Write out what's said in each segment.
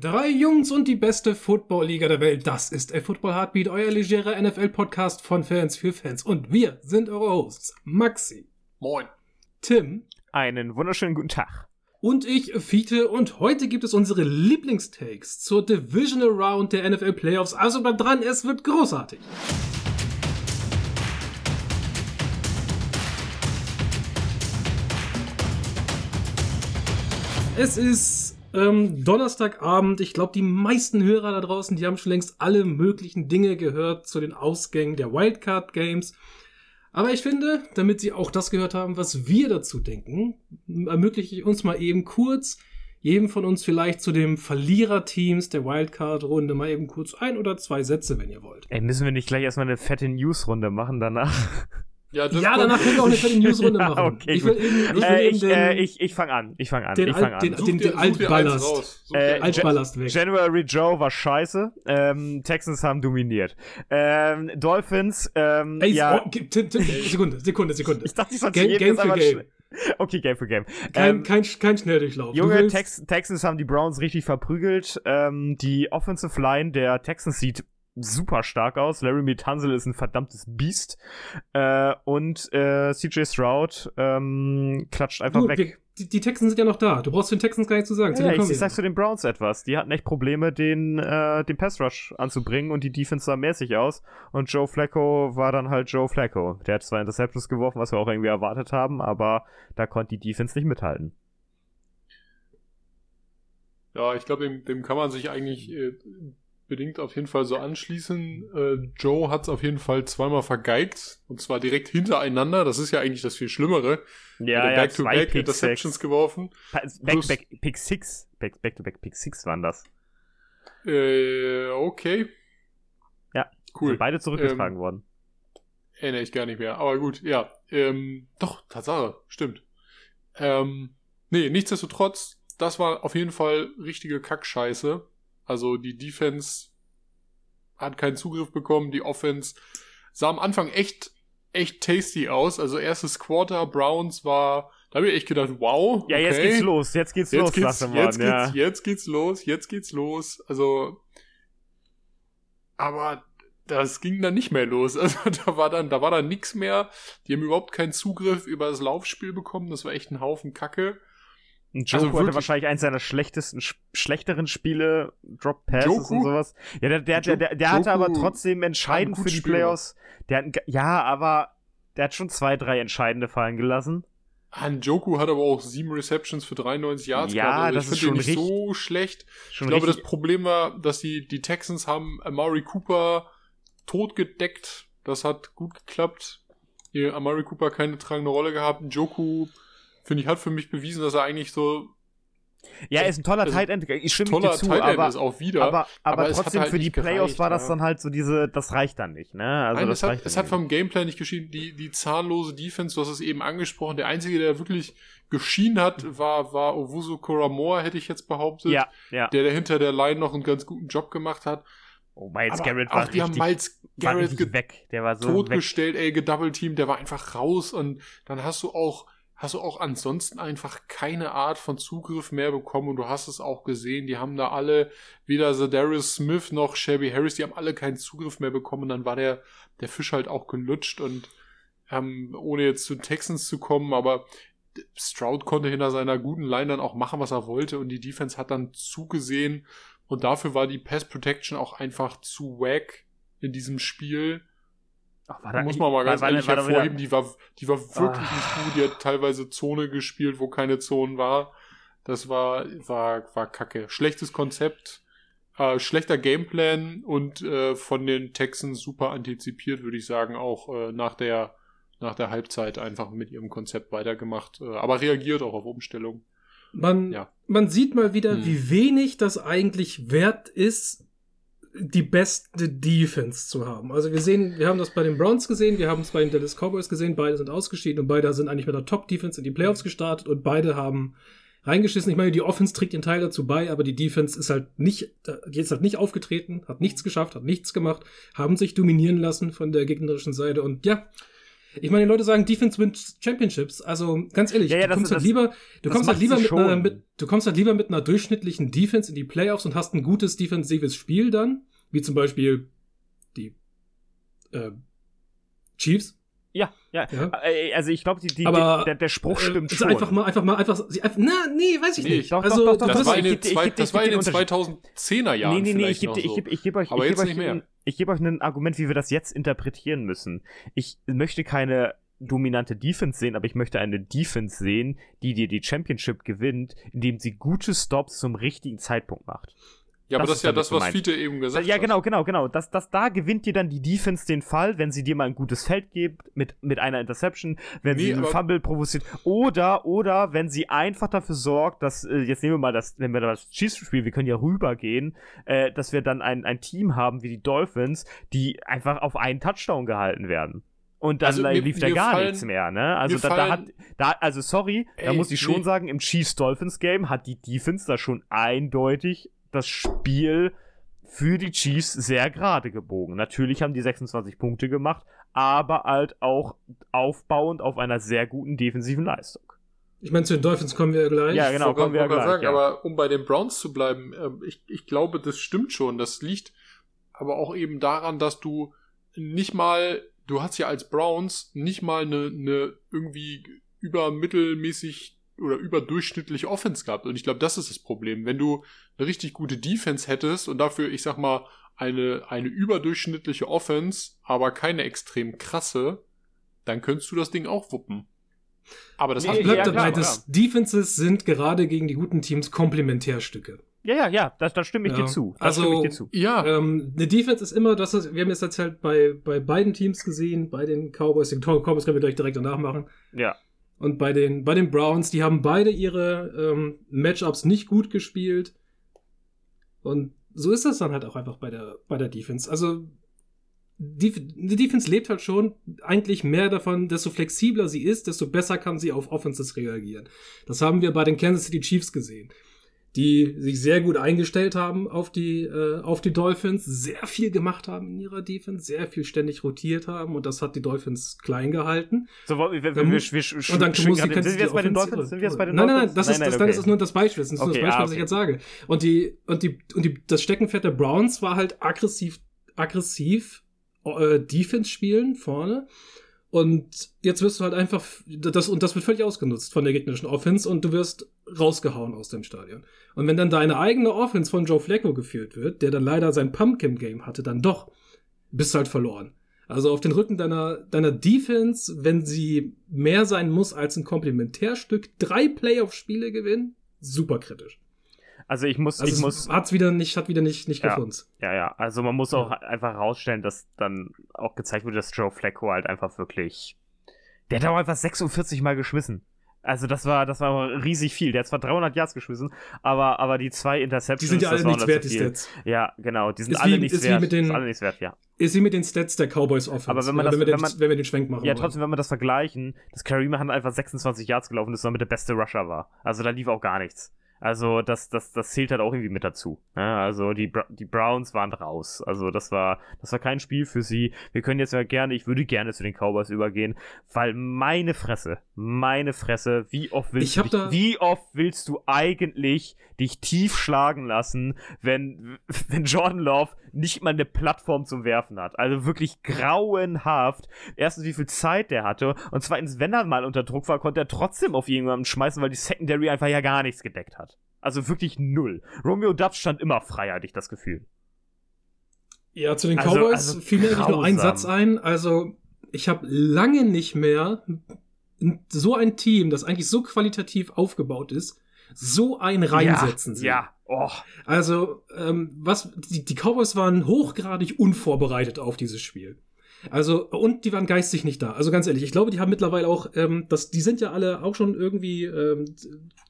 Drei Jungs und die beste Football-Liga der Welt. Das ist der Football Heartbeat, euer legerer NFL-Podcast von Fans für Fans. Und wir sind eure Hosts. Maxi. Moin. Tim. Einen wunderschönen guten Tag. Und ich, Fiete. Und heute gibt es unsere Lieblingstakes zur Divisional Round der NFL Playoffs. Also bleibt dran, es wird großartig. Es ist ähm, Donnerstagabend. Ich glaube, die meisten Hörer da draußen, die haben schon längst alle möglichen Dinge gehört zu den Ausgängen der Wildcard Games. Aber ich finde, damit Sie auch das gehört haben, was wir dazu denken, ermögliche ich uns mal eben kurz, jedem von uns vielleicht zu dem Verliererteams der Wildcard-Runde mal eben kurz ein oder zwei Sätze, wenn ihr wollt. Ey, müssen wir nicht gleich erstmal eine fette News-Runde machen danach? Ja, ja danach können wir auch eine fette Newsrunde ja, machen. Okay, ich will eben, ich, will äh, ich, den, äh, ich, ich fange an. Ich fange an. Den, ich fang an. den, den, den Altballast. Äh, Altballast weg. January Joe war scheiße. Ähm, Texans haben dominiert. Ähm, Dolphins, ähm, Ey, ja. Oh, Sekunde, Sekunde, Sekunde. Ich dachte, ich soll Game, Game für Game. Okay, Game für Game. Kein, ähm, kein, kein Schnelldurchlauf. Junge, Tex Texans haben die Browns richtig verprügelt. Ähm, die Offensive Line der Texans sieht super stark aus. Larry Tunzel ist ein verdammtes Biest. Äh, und äh, CJ Stroud ähm, klatscht einfach du, weg. Wir, die, die Texans sind ja noch da. Du brauchst den Texans gar nicht zu sagen. Ja, ich, ich sag zu den Browns etwas. Die hatten echt Probleme, den, äh, den Pass Rush anzubringen und die Defense sah mäßig aus. Und Joe Flacco war dann halt Joe Flacco. Der hat zwei Interceptions geworfen, was wir auch irgendwie erwartet haben, aber da konnte die Defense nicht mithalten. Ja, ich glaube, dem, dem kann man sich eigentlich äh, bedingt auf jeden Fall so anschließen. Äh, Joe hat es auf jeden Fall zweimal vergeigt und zwar direkt hintereinander. Das ist ja eigentlich das viel Schlimmere. Ja, ja, back to back Pick Interceptions six. geworfen. Back, back, Pick 6. Back, back to back Pick 6 waren das. Äh, okay. Ja, cool. Sind beide zurückgetragen ähm, worden. Erinnere ich gar nicht mehr. Aber gut, ja. Ähm, doch, Tatsache, stimmt. Ähm, nee, nichtsdestotrotz, das war auf jeden Fall richtige Kackscheiße. Also die Defense hat keinen Zugriff bekommen, die Offense sah am Anfang echt, echt tasty aus. Also erstes Quarter, Browns war, da habe ich echt gedacht, wow. Ja, jetzt geht's los, jetzt geht's jetzt los, geht's, jetzt, Mann, geht's, ja. jetzt geht's los, jetzt geht's los. Also, aber das ging dann nicht mehr los. Also da war dann, da war dann nichts mehr. Die haben überhaupt keinen Zugriff über das Laufspiel bekommen. Das war echt ein Haufen Kacke. Und Joku also hatte wahrscheinlich eins seiner schlechtesten, sch schlechteren Spiele, Drop Passes Joku? und sowas. Ja, der, der, der, der, der hatte aber trotzdem entscheidend für die Spieler. Playoffs. Der hat, ja, aber der hat schon zwei, drei entscheidende fallen gelassen. Han Joku hat aber auch sieben Receptions für 93 Yards ja, gehabt. Also das ich ist schon nicht richtig, so schlecht. ich glaube, das Problem war, dass die, die Texans haben Amari Cooper totgedeckt. Das hat gut geklappt. Hier Amari Cooper keine tragende Rolle gehabt. Joku finde ich, hat für mich bewiesen, dass er eigentlich so. Ja, er ist ein toller also, Tight End. Ich stimme toller dir zu, Tight End aber, ist auch wieder. Aber, aber, aber trotzdem halt für die Playoffs gereicht, war das ja. dann halt so diese, das reicht dann nicht, ne? Also Nein, das es hat, es hat vom Gameplay nicht geschieden. Die, die zahnlose Defense, du hast es eben angesprochen. Der einzige, der wirklich geschienen hat, war, war Owusu Koramoa, hätte ich jetzt behauptet. Ja, ja. Der, der hinter der Line noch einen ganz guten Job gemacht hat. Oh, Miles aber Garrett war auch die haben Miles Garrett weg. Der war so totgestellt, weg. ey, gedoubleteamt, der war einfach raus und dann hast du auch hast du auch ansonsten einfach keine Art von Zugriff mehr bekommen und du hast es auch gesehen, die haben da alle, weder Darius Smith noch Shelby Harris, die haben alle keinen Zugriff mehr bekommen und dann war der, der Fisch halt auch gelutscht und ähm, ohne jetzt zu Texans zu kommen, aber Stroud konnte hinter seiner guten Line dann auch machen, was er wollte und die Defense hat dann zugesehen und dafür war die Pass Protection auch einfach zu wack in diesem Spiel Ach, war da muss man mal ganz war, ehrlich war, war hervorheben, die war, die war wirklich ah. nicht gut. Die hat teilweise Zone gespielt, wo keine Zone war. Das war, war, war kacke. Schlechtes Konzept, äh, schlechter Gameplan und äh, von den Texans super antizipiert, würde ich sagen, auch äh, nach der nach der Halbzeit einfach mit ihrem Konzept weitergemacht, äh, aber reagiert auch auf Umstellung. Man, ja. man sieht mal wieder, hm. wie wenig das eigentlich wert ist, die beste Defense zu haben. Also wir sehen, wir haben das bei den Browns gesehen, wir haben es bei den Dallas Cowboys gesehen, beide sind ausgeschieden und beide sind eigentlich mit der Top-Defense in die Playoffs gestartet und beide haben reingeschissen. Ich meine, die Offense trägt ihren Teil dazu bei, aber die Defense ist halt nicht, jetzt halt nicht aufgetreten, hat nichts geschafft, hat nichts gemacht, haben sich dominieren lassen von der gegnerischen Seite und ja, Ich meine, die Leute sagen, Defense wins Championships. Also ganz ehrlich, Ja, ja, du das- kommst halt das- lieber, du kommst halt lieber mit einer, mit, du kommst halt lieber mit einer durchschnittlichen Defense in die Playoffs und hast ein gutes defensives Spiel dann, wie zum Beispiel die äh, Chiefs. Ja, ja. Ja. Äh, Also ich glaube, die, die, Aber, der, der Spruch Äh, stimmt also schon. einfach mal, einfach mal, einfach, na, nee, weiß ich Nee, nicht. doch, also, doch, doch, Das, das war in den dir 2010er Jahren nee, nee, nee, ich gebe noch ich so. geb, ich geb euch, Aber ich jetzt geb nicht euch, mehr. Ich geb euch ein Argument, wie wir das jetzt interpretieren müssen. Ich möchte keine dominante Defense sehen, aber ich möchte eine Defense sehen, die dir die Championship gewinnt, indem sie gute Stops zum richtigen Zeitpunkt macht. Ja, aber das ist ja das, was gemeint. Fiete eben gesagt ja, hat. genau, genau, genau. Das, das, da gewinnt dir dann die Defense den Fall, wenn sie dir mal ein gutes Feld gibt, mit, mit einer Interception, wenn Nee, sie einen Fumble provoziert, oder, oder wenn sie einfach dafür sorgt, dass, äh, jetzt nehmen wir mal das, nehmen wir das Chiefs-Spiel, wir können ja rübergehen, äh, dass wir dann ein, ein Team haben wie die Dolphins, die einfach auf einen Touchdown gehalten werden. Und dann Also mir- lief da gar fallen- nichts mehr, ne? Also da, da hat, da, also sorry, da Ey, muss ich schon nee. sagen, im Chiefs-Dolphins-Game hat die Defense da schon eindeutig das Spiel für die Chiefs sehr gerade gebogen. Natürlich haben die 26 Punkte gemacht, aber halt auch aufbauend auf einer sehr guten defensiven Leistung. ich meine, zu den Dolphins kommen wir gleich. Ja, genau, kommen wir gleich, sagen, ja. aber um bei den Browns zu bleiben, ähm, ich, ich glaube, das stimmt schon. Das liegt aber auch eben daran, dass du nicht mal, du hast ja als Browns nicht mal eine, eine irgendwie übermittelmäßig oder überdurchschnittliche Offense gehabt. Und ich glaube, das ist das Problem. Wenn du eine richtig gute Defense hättest und dafür, ich sag mal, eine, eine überdurchschnittliche Offense, aber keine extrem krasse, dann könntest du das Ding auch wuppen. Aber das Nee, hast Ich du bleib ja, dabei, dass Defenses sind gerade gegen die guten Teams Komplementärstücke. Ja, ja, ja, da, da stimme ich Ja. dir zu. Da Also- dir zu. Ja, Ähm, eine Defense ist immer, das ist, wir haben es jetzt halt bei, bei beiden Teams gesehen, bei den Cowboys, den Cowboys können wir gleich direkt danach machen. Ja. Und bei den, bei den Browns, die haben beide ihre ähm, Matchups nicht gut gespielt. Und so ist das dann halt auch einfach bei der, bei der Defense. Also, die, die Defense lebt halt schon eigentlich mehr davon, desto flexibler sie ist, desto besser kann sie auf Offenses reagieren. Das haben wir bei den Kansas City Chiefs gesehen, die sich sehr gut eingestellt haben auf die, äh, auf die Dolphins, sehr viel gemacht haben in ihrer Defense, sehr viel ständig rotiert haben und das hat die Dolphins klein gehalten. So, wir, wir, wir, Dann wir, muss- wir, Und dann muss gerade- sind wir jetzt bei den Dolphins? Sind wir jetzt bei den nein? Nein, nein, das, ist, das, das ist nur das Beispiel. Das ist nur Okay, das Beispiel, ah, was ich okay. jetzt sage. Und die, und die, und die, das Steckenpferd der Browns war halt aggressiv, aggressiv äh, Defense spielen vorne. Und jetzt wirst du halt einfach, das, und das wird völlig ausgenutzt von der gegnerischen Offense und du wirst rausgehauen aus dem Stadion. Und wenn dann deine eigene Offense von Joe Flacco geführt wird, der dann leider sein Pumpkin-Game hatte, dann doch, bist du halt verloren. Also auf den Rücken deiner, deiner Defense, wenn sie mehr sein muss als ein Komplementärstück, drei Playoff-Spiele gewinnen, super kritisch. Also ich muss, Also ich es muss, hat's wieder nicht, hat wieder nicht, nicht Ja. gefunden. ja, ja, also man muss auch einfach rausstellen, dass dann auch gezeigt wird, dass Joe Flacco halt einfach wirklich, der hat auch einfach 46 Mal geschmissen. Also das war, das war riesig viel. Der hat zwar 300 Yards geschmissen, aber, aber die zwei Interceptions, Die sind ja das alle war nichts wert, die. Stats. Ja, genau, die sind Ist alle wie- nichts ist wie wert. mit den- ist alle nichts wert, ja. Ist wie mit den Stats der Cowboys Offense. Aber wenn man ja, das- wenn, wir wenn den, man- wenn wir den Schwenk machen Ja, trotzdem, wenn wir das vergleichen, dass Kareem Hunt einfach 26 Yards gelaufen ist und damit der beste Rusher war. Also da lief auch gar nichts. Also das, das, das zählt halt auch irgendwie mit dazu. Ja, also die, die Browns waren raus. Also das war, das war kein Spiel für sie. Wir können jetzt ja gerne, ich würde gerne zu den Cowboys übergehen, weil meine Fresse, meine Fresse, wie oft willst du dich, wie oft willst du eigentlich dich tief schlagen lassen, wenn, wenn Jordan Love nicht mal eine Plattform zum Werfen hat? Also wirklich grauenhaft. Erstens, wie viel Zeit der hatte und zweitens, wenn er mal unter Druck war, konnte er trotzdem auf irgendjemanden schmeißen, weil die Secondary einfach ja gar nichts gedeckt hat. Also wirklich null. Romeo Dubs stand immer frei, hatte ich das Gefühl. Ja, zu den Also- Cowboys also fiel mir eigentlich nur ein. Satz ein. Also, ich habe lange nicht mehr so ein Team, das eigentlich so qualitativ aufgebaut ist, so ein reinsetzen ja, sehen. Ja, oh. Also, ähm, was, die, die Cowboys waren hochgradig unvorbereitet auf dieses Spiel. Also, und die waren geistig nicht da. Also ganz ehrlich, ich glaube, die haben mittlerweile auch, ähm, das, die sind ja alle auch schon irgendwie, ähm,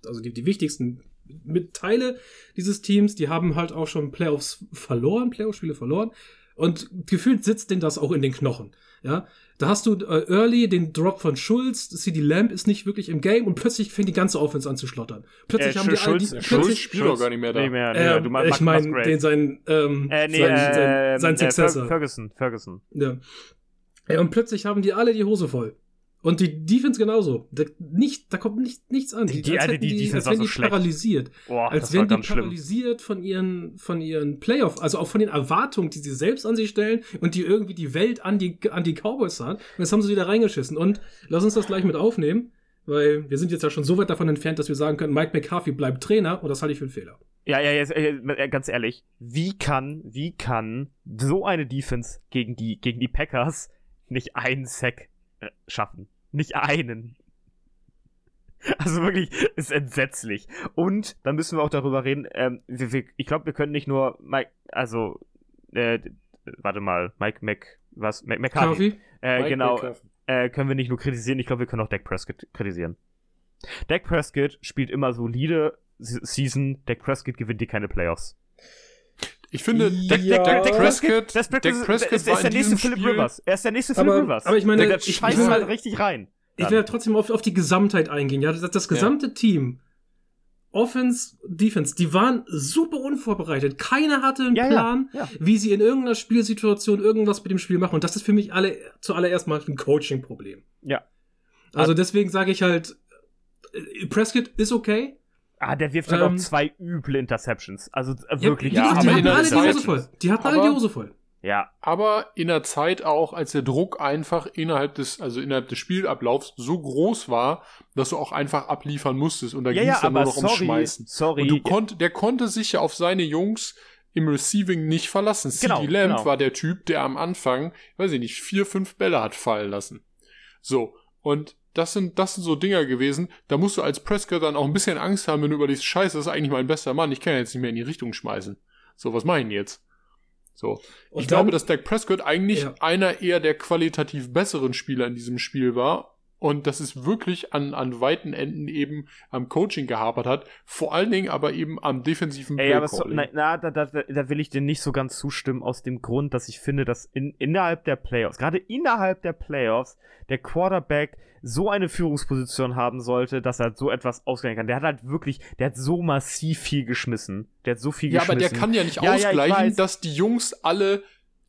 also die, die wichtigsten mit Teile dieses Teams, die haben halt auch schon Playoffs verloren, Playoff-Spiele verloren. Und gefühlt sitzt denen das auch in den Knochen. Ja, da hast du äh, Early den Drop von Schulz, CD Lamb ist nicht wirklich im Game und plötzlich fängt die ganze Offense an zu schlottern. Plötzlich Äh, haben die, all die Schulz- Schulz plötzlich, spielt doch gar nicht mehr da. Nee, mehr, nee, äh. Du meinst ich meine, den sein, ähm, äh, nee, sein, äh, sein, sein äh, Successor. Fer- Ferguson, Ferguson. Ja. Ja, und plötzlich haben die alle die Hose voll. Und die Defense genauso. Da, nicht, da kommt nicht, nichts an. Die- die- als Alter, hätten die Defense als war wären so die schlecht. paralysiert. Boah, als wären die schlimm. paralysiert von ihren, von ihren Playoff, also auch von den Erwartungen, die sie selbst an sich stellen und die irgendwie die Welt an die, an die Cowboys hat. Und jetzt haben sie wieder reingeschissen. Und lass uns das gleich mit aufnehmen, weil wir sind jetzt ja schon so weit davon entfernt, dass wir sagen können, Mike McCarthy bleibt Trainer und das halte ich für einen Fehler. Ja, ja, jetzt, äh, ganz ehrlich, wie kann, wie kann so eine Defense gegen die, gegen die Packers nicht einen Sack äh, schaffen? Nicht einen. Also wirklich, ist entsetzlich. Und dann müssen wir auch darüber reden, ähm, wir, wir, ich glaube, wir können nicht nur Mike, also, äh, warte mal, Mike Mc, was, Mc, McCarthy, McCarthy? äh, Mike genau, McCarthy. äh, können wir nicht nur kritisieren, ich glaube, wir können auch Dak Prescott kritisieren. Dak Prescott spielt immer solide Se- Season, Dak Prescott gewinnt dir keine Playoffs. Ich finde, Ja. Dak, Dak, Dak Prescott, Das Dak ist, Prescott ist, ist der nächste Philip Spiel, Rivers. Er ist der nächste Philip Aber- Rivers. aber ich meine, der, der ich scheißt halt richtig rein. Ich Dann. will trotzdem auf, auf die Gesamtheit eingehen. Ja, das, das gesamte Team, Offense, Defense, die waren super unvorbereitet. Keiner hatte einen Ja, ja, Plan, ja. wie sie in irgendeiner Spielsituation irgendwas mit dem Spiel machen. Und das ist für mich alle zuallererst mal ein Coaching-Problem. Ja. Also deswegen sage ich halt, äh, Prescott ist okay. Ah, der wirft halt Ähm, auch zwei üble Interceptions. Also äh, Ja, wirklich. ja, aber die in hatten der alle die Zeit- Hose voll. Die hatten alle Aber- die Hose voll. ja. aber in der Zeit auch, als der Druck einfach innerhalb des, also innerhalb des Spielablaufs so groß war, dass du auch einfach abliefern musstest und da Ja, ging es ja, dann nur noch ums sorry, Schmeißen. sorry. Und du konnt, der konnte sich ja auf seine Jungs im Receiving nicht verlassen. Genau, CD Lamb genau. war der Typ, der am Anfang, weiß ich nicht, vier, fünf Bälle hat fallen lassen. So. Und das sind, das sind so Dinger gewesen, da musst du als Prescott dann auch ein bisschen Angst haben, wenn du überlegst, scheiße, das ist eigentlich mein bester Mann, ich kann ja jetzt nicht mehr in die Richtung schmeißen. So, was mache ich denn jetzt? So. Und ich dann- glaube, dass Dak Prescott eigentlich Ja. einer eher der qualitativ besseren Spieler in diesem Spiel war. Und dass es wirklich an, an weiten Enden eben am Coaching gehapert hat. Vor allen Dingen aber eben am defensiven Ey, aber so, na, na da, da, da will ich dir nicht so ganz zustimmen, aus dem Grund, dass ich finde, dass in, innerhalb der Playoffs, gerade innerhalb der Playoffs, der Quarterback so eine Führungsposition haben sollte, dass er so etwas ausgleichen kann. Der hat halt wirklich, der hat so massiv viel geschmissen. Der hat so viel Ja, aber geschmissen. der kann ja nicht Ja, ja, ich ausgleichen, weiß. dass die Jungs alle,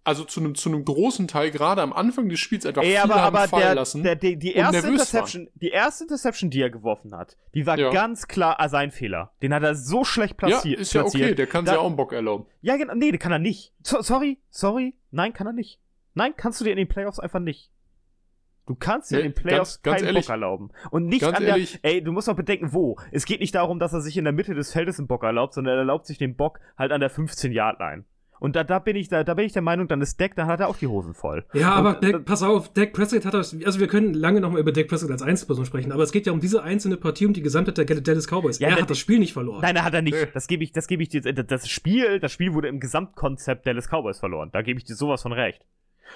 also zu einem, zu einem großen Teil, gerade am Anfang des Spiels einfach Ey, aber, aber fallen der, lassen. der, die, die erste Interception, die erste Interception, die er geworfen hat, die war Ja. ganz klar äh, sein Fehler. Den hat er so schlecht ja, platziert. ist ja okay, platziert. der kann sich ja auch einen Bock erlauben. Ja, genau. Nee, kann er nicht. So, sorry, sorry. Nein, kann er nicht. Nein, kannst du dir in den Playoffs einfach nicht. Du kannst dir Nee, in den Playoffs ganz- ganz keinen ehrlich. Bock erlauben. Und nicht an ehrlich. der. Ey, du musst auch bedenken, wo. Es geht nicht darum, dass er sich in der Mitte des Feldes einen Bock erlaubt, sondern er erlaubt sich den Bock halt an der 15-Yard-Line. Und da, da bin ich, da, da bin ich der Meinung, dann ist Deck, dann hat er auch die Hosen voll. Ja, Und, aber äh, Dak, pass auf, Dak Prescott hat das, also wir können lange noch mal über Dak Prescott als Einzelperson sprechen, aber es geht ja um diese einzelne Partie, um die Gesamtheit der Dallas Cowboys. Ja, er der- hat das Spiel nicht verloren. Nein, er hat er nicht. Nee. Das gebe ich, das gebe ich dir. Das Spiel, das Spiel wurde im Gesamtkonzept Dallas Cowboys verloren. Da gebe ich dir sowas von recht.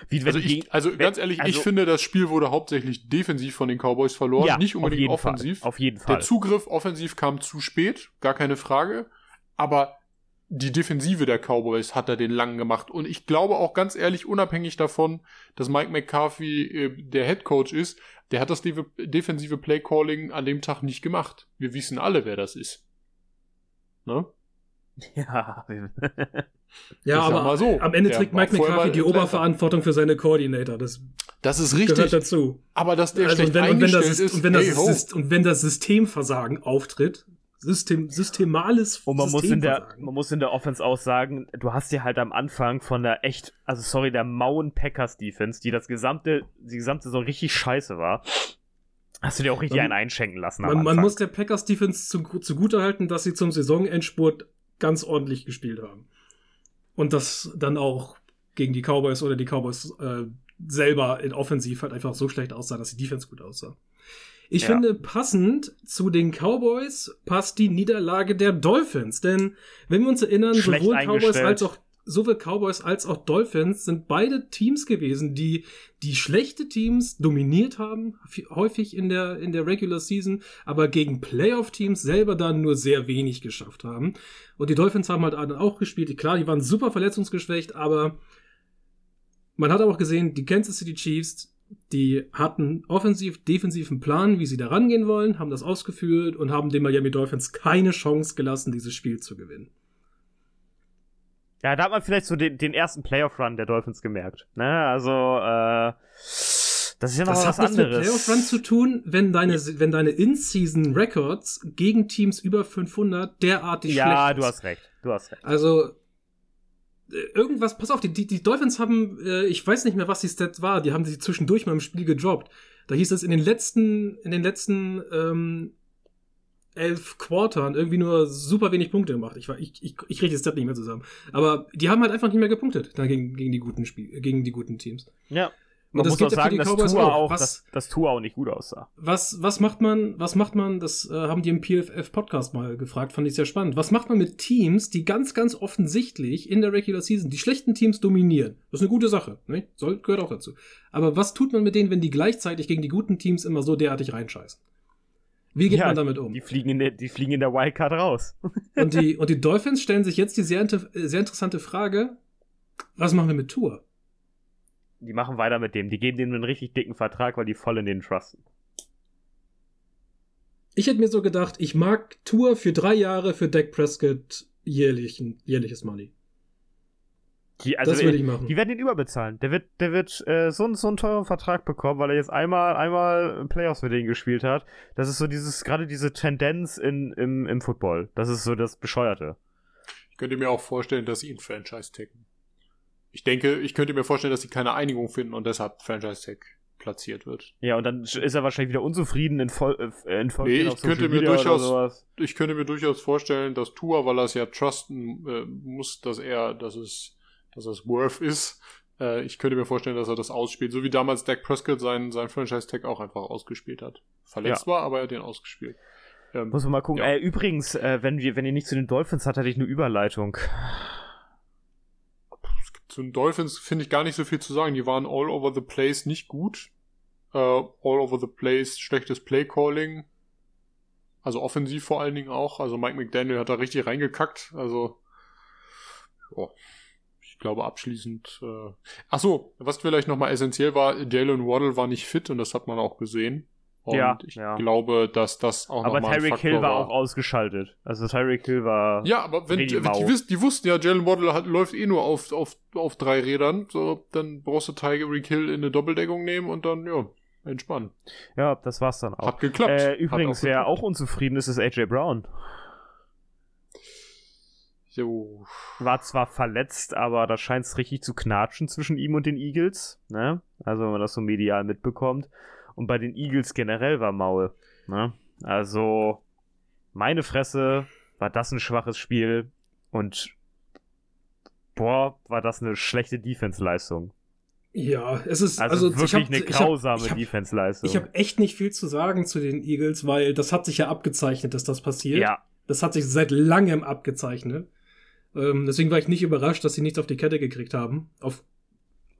Wie Also, ich, also wenn- ganz ehrlich, ich also- finde, das Spiel wurde hauptsächlich defensiv von den Cowboys verloren, ja, nicht auf unbedingt jeden offensiv. Fall. Auf jeden Fall. Der Zugriff offensiv kam zu spät, gar keine Frage. Aber die Defensive der Cowboys hat er den langen gemacht. Und ich glaube auch ganz ehrlich, unabhängig davon, dass Mike McCarthy äh, der Head Coach ist, der hat das de defensive Playcalling an dem Tag nicht gemacht. Wir wissen alle, wer das ist. Ne? Ja. ja, aber mal so, am Ende trägt Mike McCarthy die. Oberverantwortung für seine Koordinator. Das Das ist gehört richtig. dazu. Aber dass der Also, schlecht und, wenn, und, wenn das, eingestellt ist, und, wenn das hey. Syst- und wenn das Systemversagen auftritt, System, systemales Und man muss, in der, Systemversagen. man muss in der Offense auch sagen, du hast dir halt am Anfang von der echt, also sorry, der mauen Packers Defense, die das gesamte, die gesamte Saison richtig scheiße war, hast du dir auch richtig Man- einen einschenken lassen Man, man muss der Packers Defense zu, zugutehalten, dass sie zum Saisonendspurt ganz ordentlich gespielt haben. Und das dann auch gegen die Cowboys oder die Cowboys äh, selber in Offensiv halt einfach so schlecht aussah, dass die Defense gut aussah. Ich Ja. finde, passend zu den Cowboys passt die Niederlage der Dolphins. Denn wenn wir uns erinnern, Schlecht sowohl Cowboys als auch sowohl Cowboys als auch Dolphins sind beide Teams gewesen, die die schlechte Teams dominiert haben, häufig in der in der Regular Season, aber gegen Playoff Teams selber dann nur sehr wenig geschafft haben. Und die Dolphins haben halt auch gespielt. Klar, die waren super verletzungsgeschwächt, aber man hat auch gesehen, die Kansas City Chiefs, die hatten offensiv, defensiven Plan, wie sie da rangehen wollen, haben das ausgeführt und haben den Miami Dolphins keine Chance gelassen, dieses Spiel zu gewinnen. Ja, da hat man vielleicht so den, den ersten Playoff-Run der Dolphins gemerkt. Ne? Also, äh, das ist ja noch Das was hat nichts mit anderes. Playoff-Run zu tun, wenn deine, wenn deine In-Season-Records gegen Teams über 500 derartig ja, schlecht du ist. hast recht. Du hast recht. Also, irgendwas, pass auf, die, die, die Dolphins haben, äh, ich weiß nicht mehr, was die Stat war, die haben sie zwischendurch mal im Spiel gedroppt. Da hieß es in den letzten, in den letzten ähm, elf Quartern irgendwie nur super wenig Punkte gemacht. Ich, war- ich, ich, ich kriege die Stat nicht mehr zusammen. Aber die haben halt einfach nicht mehr gepunktet dann gegen, gegen die guten Spiel, gegen die guten Teams. Ja. Man das muss auch sagen, dass Tua auch. auch, Was- dass, dass Tua auch nicht gut aussah. Was, was macht man, was macht man, das äh, haben die im PFF-Podcast mal gefragt, fand ich sehr spannend. Was macht man mit Teams, die ganz, ganz offensichtlich in der Regular Season die schlechten Teams dominieren? Das ist eine gute Sache, ne? Soll, gehört auch dazu. Aber was tut man mit denen, wenn die gleichzeitig gegen die guten Teams immer so derartig reinscheißen? Wie geht Ja, man damit um? Die fliegen in der, die fliegen in der Wildcard raus. Und die, und die Dolphins stellen sich jetzt die sehr, äh, sehr interessante Frage, was machen wir mit Tour? Die machen weiter mit dem. Die geben dem einen richtig dicken Vertrag, weil die voll in den trusten. Ich hätte mir so gedacht, ich mag Tour für drei Jahre für Dak Prescott jährlich, jährliches Money. Die, also, das würde ich machen. Die werden ihn überbezahlen. Der wird, der wird äh, so, einen- so einen teuren Vertrag bekommen, weil er jetzt einmal, einmal Playoffs für den gespielt hat. Das ist so dieses, gerade diese Tendenz in, im, im Football. Das ist so das Bescheuerte. Ich könnte mir auch vorstellen, dass sie ihn Franchise taggen. Ich denke, ich könnte mir vorstellen, dass sie keine Einigung finden und deshalb Franchise Tag platziert wird. Ja, und dann ist er wahrscheinlich wieder unzufrieden in, Vol äh, in Folge Nee, ich könnte mir durchaus-. Ich könnte mir durchaus vorstellen, dass Tua, weil er es ja trusten äh, muss, dass er, dass es, dass es worth ist. Äh, ich könnte mir vorstellen, dass er das ausspielt, so wie damals Dak Prescott seinen, seinen Franchise-Tag auch einfach ausgespielt hat. Verletzt war, aber er hat den ausgespielt. Ähm, Muss man mal gucken. Ja. Äh, übrigens, äh, wenn, wir, wenn ihr nicht zu den Dolphins hat, hatte ich eine Überleitung. Zu den Dolphins finde ich gar nicht so viel zu sagen. Die waren all over the place nicht gut. Äh, all over the place schlechtes Play-Calling. Also offensiv vor allen Dingen auch. Also Mike McDaniel hat da richtig reingekackt. Also, ja. Ich glaube abschließend. Äh Ach was vielleicht nochmal essentiell war, Jalen Waddle war nicht fit und das hat man auch gesehen. Und Ja, ich ja. glaube, dass das auch Aber Tyreek Hill war auch ausgeschaltet. Also Tyreek Hill war. Ja, aber wenn mau. die, wiss, die wussten ja, Jalen Waddle hat, läuft eh nur auf, auf, auf drei Rädern, so, dann brauchst du Tyreek Hill in eine Doppeldeckung nehmen und dann, ja, entspannen. Ja, das war's dann auch. Hat geklappt. Äh, übrigens, wer geklappt. auch unzufrieden ist, ist AJ Brown. Jo. War zwar verletzt, aber da scheint es richtig zu knatschen zwischen ihm und den Eagles. Ne? Also, wenn man das so medial mitbekommt. Und bei den Eagles generell war Maul. Ne? Also, meine Fresse, war das ein schwaches Spiel. Und boah, war das eine schlechte Defense-Leistung. Ja, es ist Also, also, ich wirklich hab- eine hab- grausame hab, Defense-Leistung. Ich habe echt nicht viel zu sagen zu den Eagles, weil das hat sich ja abgezeichnet, dass das passiert. ja, Das hat sich seit langem abgezeichnet. Ähm, deswegen war ich nicht überrascht, dass sie nichts auf die Kette gekriegt haben. Auf,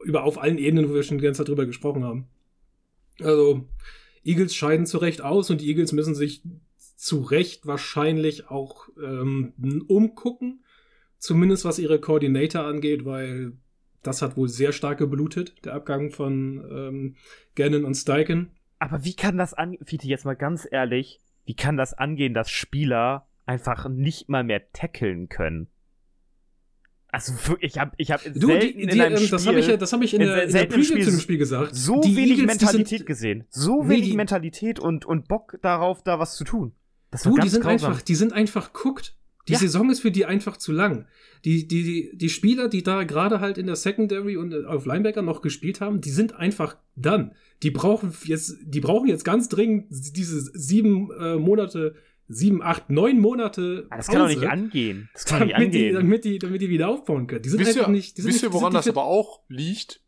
über, auf allen Ebenen, wo wir schon die ganze Zeit drüber gesprochen haben. Also, Eagles scheiden zu Recht aus und die Eagles müssen sich zu Recht wahrscheinlich auch ähm, umgucken. Zumindest was ihre Coordinator angeht, weil das hat wohl sehr stark geblutet, der Abgang von ähm, Gannon und Steichen. Aber wie kann das an, Fiete, jetzt mal ganz ehrlich, wie kann das angehen, dass Spieler einfach nicht mal mehr tackeln können? Also ich habe ich hab Du, selten die, in die, einem ähm, Spiel das habe ich das habe ich in in der, in der Preview Spiel zu dem Spiel gesagt. so Die wenig Eagles, Mentalität sind, gesehen. So Nee, wenig Mentalität und, und Bock darauf, da was zu tun. Das Du, die sind grausam. einfach, die sind einfach guckt. Die Ja. Saison ist für die einfach zu lang. Die, die, die Spieler, die da gerade halt in der Secondary und äh, auf Linebacker noch gespielt haben, die sind einfach dann. Die brauchen jetzt, die brauchen jetzt ganz dringend diese sieben äh, Monate, sieben, acht, neun Monate. Ah, das kann doch nicht angehen. Das kann doch nicht damit die, angehen. damit die, damit die wieder aufbauen können. Die sind Wisst einfach ihr, nicht, die sind wisst ihr woran das aber auch liegt?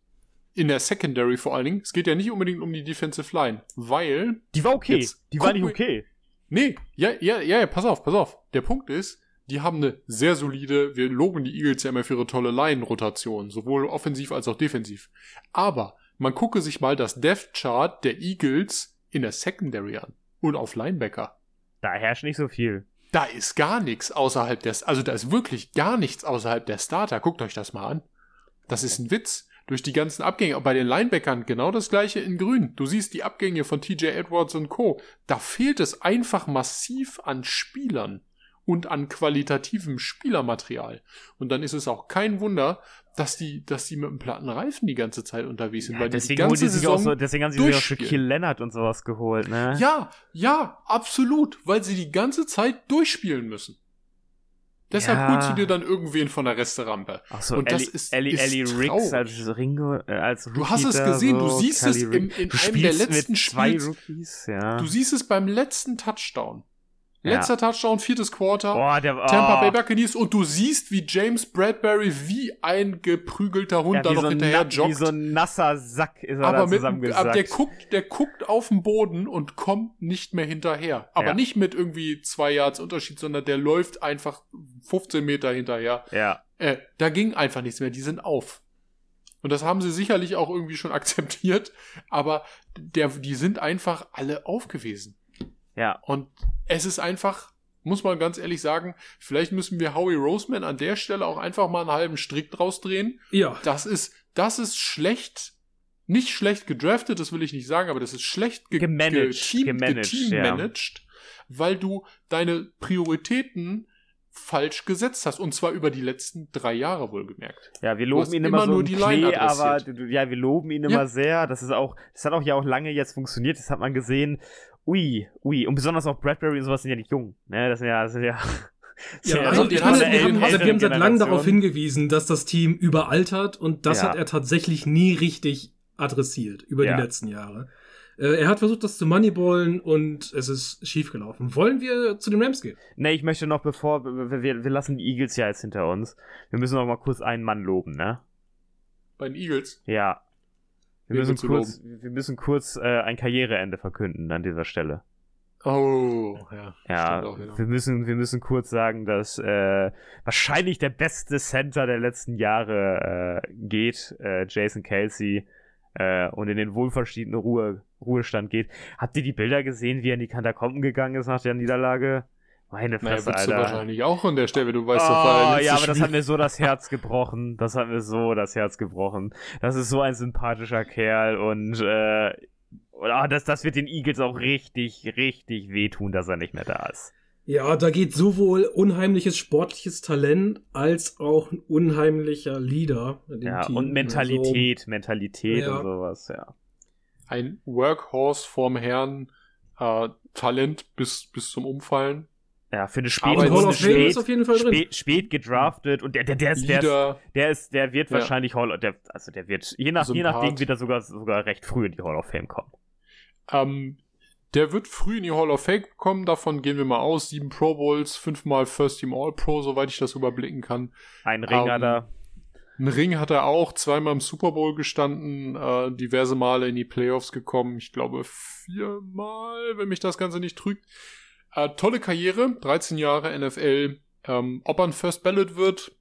In der Secondary vor allen Dingen. Es geht ja nicht unbedingt um die Defensive Line, weil Die war okay. Die war nicht okay. Nee, ja, ja, ja, ja, pass auf, pass auf. Der Punkt ist, die haben eine sehr solide, wir loben die Eagles ja immer für ihre tolle Line-Rotation, sowohl offensiv als auch defensiv. Aber man gucke sich mal das Depth-Chart der Eagles in der Secondary an und auf Linebacker. Da herrscht nicht so viel. Da ist gar nichts außerhalb des, also da ist wirklich gar nichts außerhalb der Starter. Guckt euch das mal an. Das ist ein Witz. Durch die ganzen Abgänge. Bei den Linebackern genau das gleiche in grün. Du siehst die Abgänge von TJ Edwards und Co. Da fehlt es einfach massiv an Spielern. Und an qualitativem Spielermaterial. Und dann ist es auch kein Wunder, dass die, dass die mit dem platten Reifen die ganze Zeit unterwegs sind, Ja, weil die deswegen, die ganze die sich Saison auch so, deswegen haben sie sich auch durchspielen. Shaquille Leonard und sowas geholt, ne? Ja, ja, absolut, weil sie die ganze Zeit durchspielen müssen. Deshalb Ja. holst du dir dann irgendwen von der Resterampe. Ach so, Und das Ellie, ist- Ellie, ist Ellie Riggs als Ringo, äh, als Rookie Du hast es gesehen, so, du siehst es im, Riggs. in Du einem der letzten. Rookies, ja. Du siehst es beim letzten Touchdown. Ja. Letzter Touchdown, viertes Quarter. Boah, der, oh, Tampa Bay Buccaneers und du siehst, wie James Bradbury wie ein geprügelter Hund ja, da noch so hinterher na- wie joggt. so ein nasser Sack ist er aber da mit, zusammengesackt. aber der guckt, der guckt auf den Boden und kommt nicht mehr hinterher. Aber Ja. nicht mit irgendwie zwei Yards Unterschied, sondern der läuft einfach 15 Meter hinterher. ja, Äh, da ging einfach nichts mehr. Die sind auf. Und das haben sie sicherlich auch irgendwie schon akzeptiert. Aber der, die sind einfach alle auf gewesen. Ja. Und es ist einfach, muss man ganz ehrlich sagen, vielleicht müssen wir Howie Roseman an der Stelle auch einfach mal einen halben Strick draus drehen. Ja, Das ist, das ist schlecht, nicht schlecht gedraftet, das will ich nicht sagen, aber das ist schlecht ge Gemanagt, geteam- gemanagt, geteammanaged, weil du deine Prioritäten falsch gesetzt hast. Und zwar über die letzten drei Jahre wohlgemerkt. Ja, wir loben ihn immer, immer so nur die Line Klee, aber ja, wir loben ihn Ja. immer sehr. Das ist auch, das hat auch ja auch lange jetzt funktioniert. Das hat man gesehen. Ui, ui. Und besonders auch Bradbury und sowas sind ja nicht jung. Ne, das sind ja, das sind ja. Ja, ja also wir haben, also wir haben seit langem darauf hingewiesen, dass das Team überaltert und das Ja. hat er tatsächlich nie richtig adressiert über Ja. die letzten Jahre. Äh, er hat versucht, das zu moneyballen und es ist schiefgelaufen. Wollen wir zu den Rams gehen? Ne, ich möchte noch, bevor, wir, wir, wir lassen die Eagles ja jetzt hinter uns. Wir müssen noch mal kurz einen Mann loben, ne? Bei den Eagles. Ja. Wir müssen kurz, wir müssen kurz äh, ein Karriereende verkünden an dieser Stelle. Oh, ja. Ja, auch wieder. wir müssen, wir müssen kurz sagen, dass äh, wahrscheinlich der beste Center der letzten Jahre äh, geht, äh, Jason Kelsey, äh, und in den wohlverdienten Ruhe, Ruhestand geht. Habt ihr die Bilder gesehen, wie er in die Katakomben gegegangen ist nach der Niederlage? Meine Naja, Fresse, du Alter. wahrscheinlich auch an der Stelle, du weißt Oh, doch, ja, aber das hat mir so das Herz gebrochen. Das hat mir so das Herz gebrochen. Das ist so ein sympathischer Kerl und äh, und, ah, das, das wird den Eagles auch richtig, richtig wehtun, dass er nicht mehr da ist. Ja, da geht sowohl unheimliches sportliches Talent als auch ein unheimlicher Leader in dem Ja, Team. und Mentalität, Mentalität Ja. und sowas, ja. Ein Workhorse vorm Herrn, äh, Talent bis, bis zum Umfallen, Ja, für eine spät, Hall spät, ist auf jeden Fall drin. spät, spät gedraftet und der, der, der ist, der ist, der ist, der wird Ja. wahrscheinlich Hall, der, also der wird, je nach, je nachdem wird er sogar, sogar recht früh in die Hall of Fame kommen. ähm, der wird früh in die Hall of Fame kommen, davon gehen wir mal aus, sieben Pro Bowls, fünfmal First Team All Pro, soweit ich das überblicken kann. Ein Ringer Ähm, da. Einen Ring hat er auch, zweimal im Super Bowl gestanden, äh, diverse Male in die Playoffs gekommen, ich glaube viermal, wenn mich das Ganze nicht trügt. Äh, tolle Karriere, 13 Jahre NFL. Ähm, ob er ein First Ballot wird,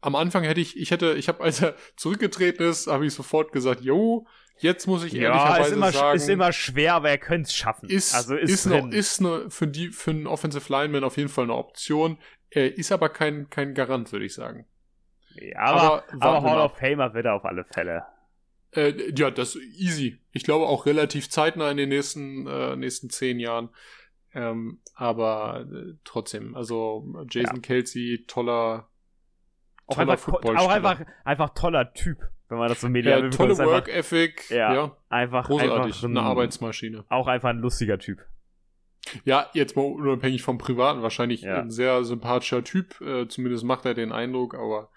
am Anfang hätte ich, ich hätte, ich habe, als er zurückgetreten ist, habe ich sofort gesagt, jo, jetzt muss ich Ja, ehrlicherweise ist immer, sagen, ist immer schwer, aber er könnte es schaffen. ist, also ist, ist, noch, ist eine, für die, für einen Offensive Lineman auf jeden Fall eine Option. Er ist aber kein, kein Garant, würde ich sagen. ja, aber, aber aber, Hall of Famer wird er auf alle Fälle. Äh, ja, das ist easy. Ich glaube auch relativ zeitnah in den nächsten, äh, nächsten zehn Jahren. Ähm, aber äh, trotzdem, also Jason Kelsey, toller, Auch toller einfach, auch einfach, einfach toller Typ, wenn man das so medial ja, tolle Work Ethic, Ja, ja, Einfach, großartig, einfach ein, eine Arbeitsmaschine. Auch einfach ein lustiger Typ. Ja, jetzt mal unabhängig vom Privaten, wahrscheinlich Ja. ein sehr sympathischer Typ, äh, zumindest macht er den Eindruck, aber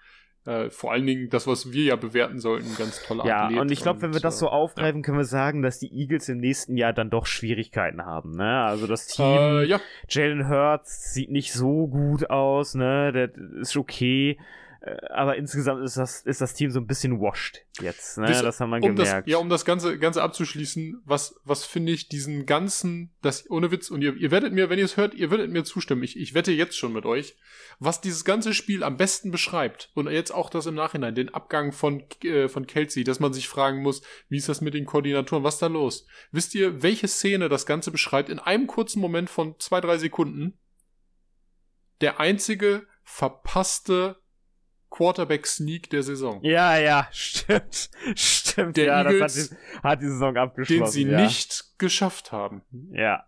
äh, vor allen Dingen das, was wir ja bewerten sollten, ganz toller Ja, Athlet. und ich glaube, wenn wir das so äh, aufgreifen, können wir sagen, dass die Eagles im nächsten Jahr dann doch Schwierigkeiten haben. Ne? Also das Team, äh, ja, Jalen Hurts sieht nicht so gut aus, ne? Der ist okay. Äh, Aber insgesamt ist das, ist das Team so ein bisschen washed jetzt, ne? Wisst- Das haben wir um das, gemerkt. ja, um das Ganze, Ganze abzuschließen, was, was finde ich diesen ganzen, das, ohne Witz, und ihr, ihr werdet mir, wenn ihr es hört, ihr werdet mir zustimmen, ich, ich wette jetzt schon mit euch, was dieses ganze Spiel am besten beschreibt, und jetzt auch das im Nachhinein, den Abgang von, äh, von Kelsey, dass man sich fragen muss, wie ist das mit den Koordinatoren, was ist da los? Wisst ihr, welche Szene das Ganze beschreibt? In einem kurzen Moment von zwei, drei Sekunden, der einzige verpasste Quarterback-Sneak der Saison. ja, ja, stimmt. Stimmt, Der ja, Eagles, das hat die, hat die Saison abgeschlossen. den sie ja. nicht geschafft haben. Ja.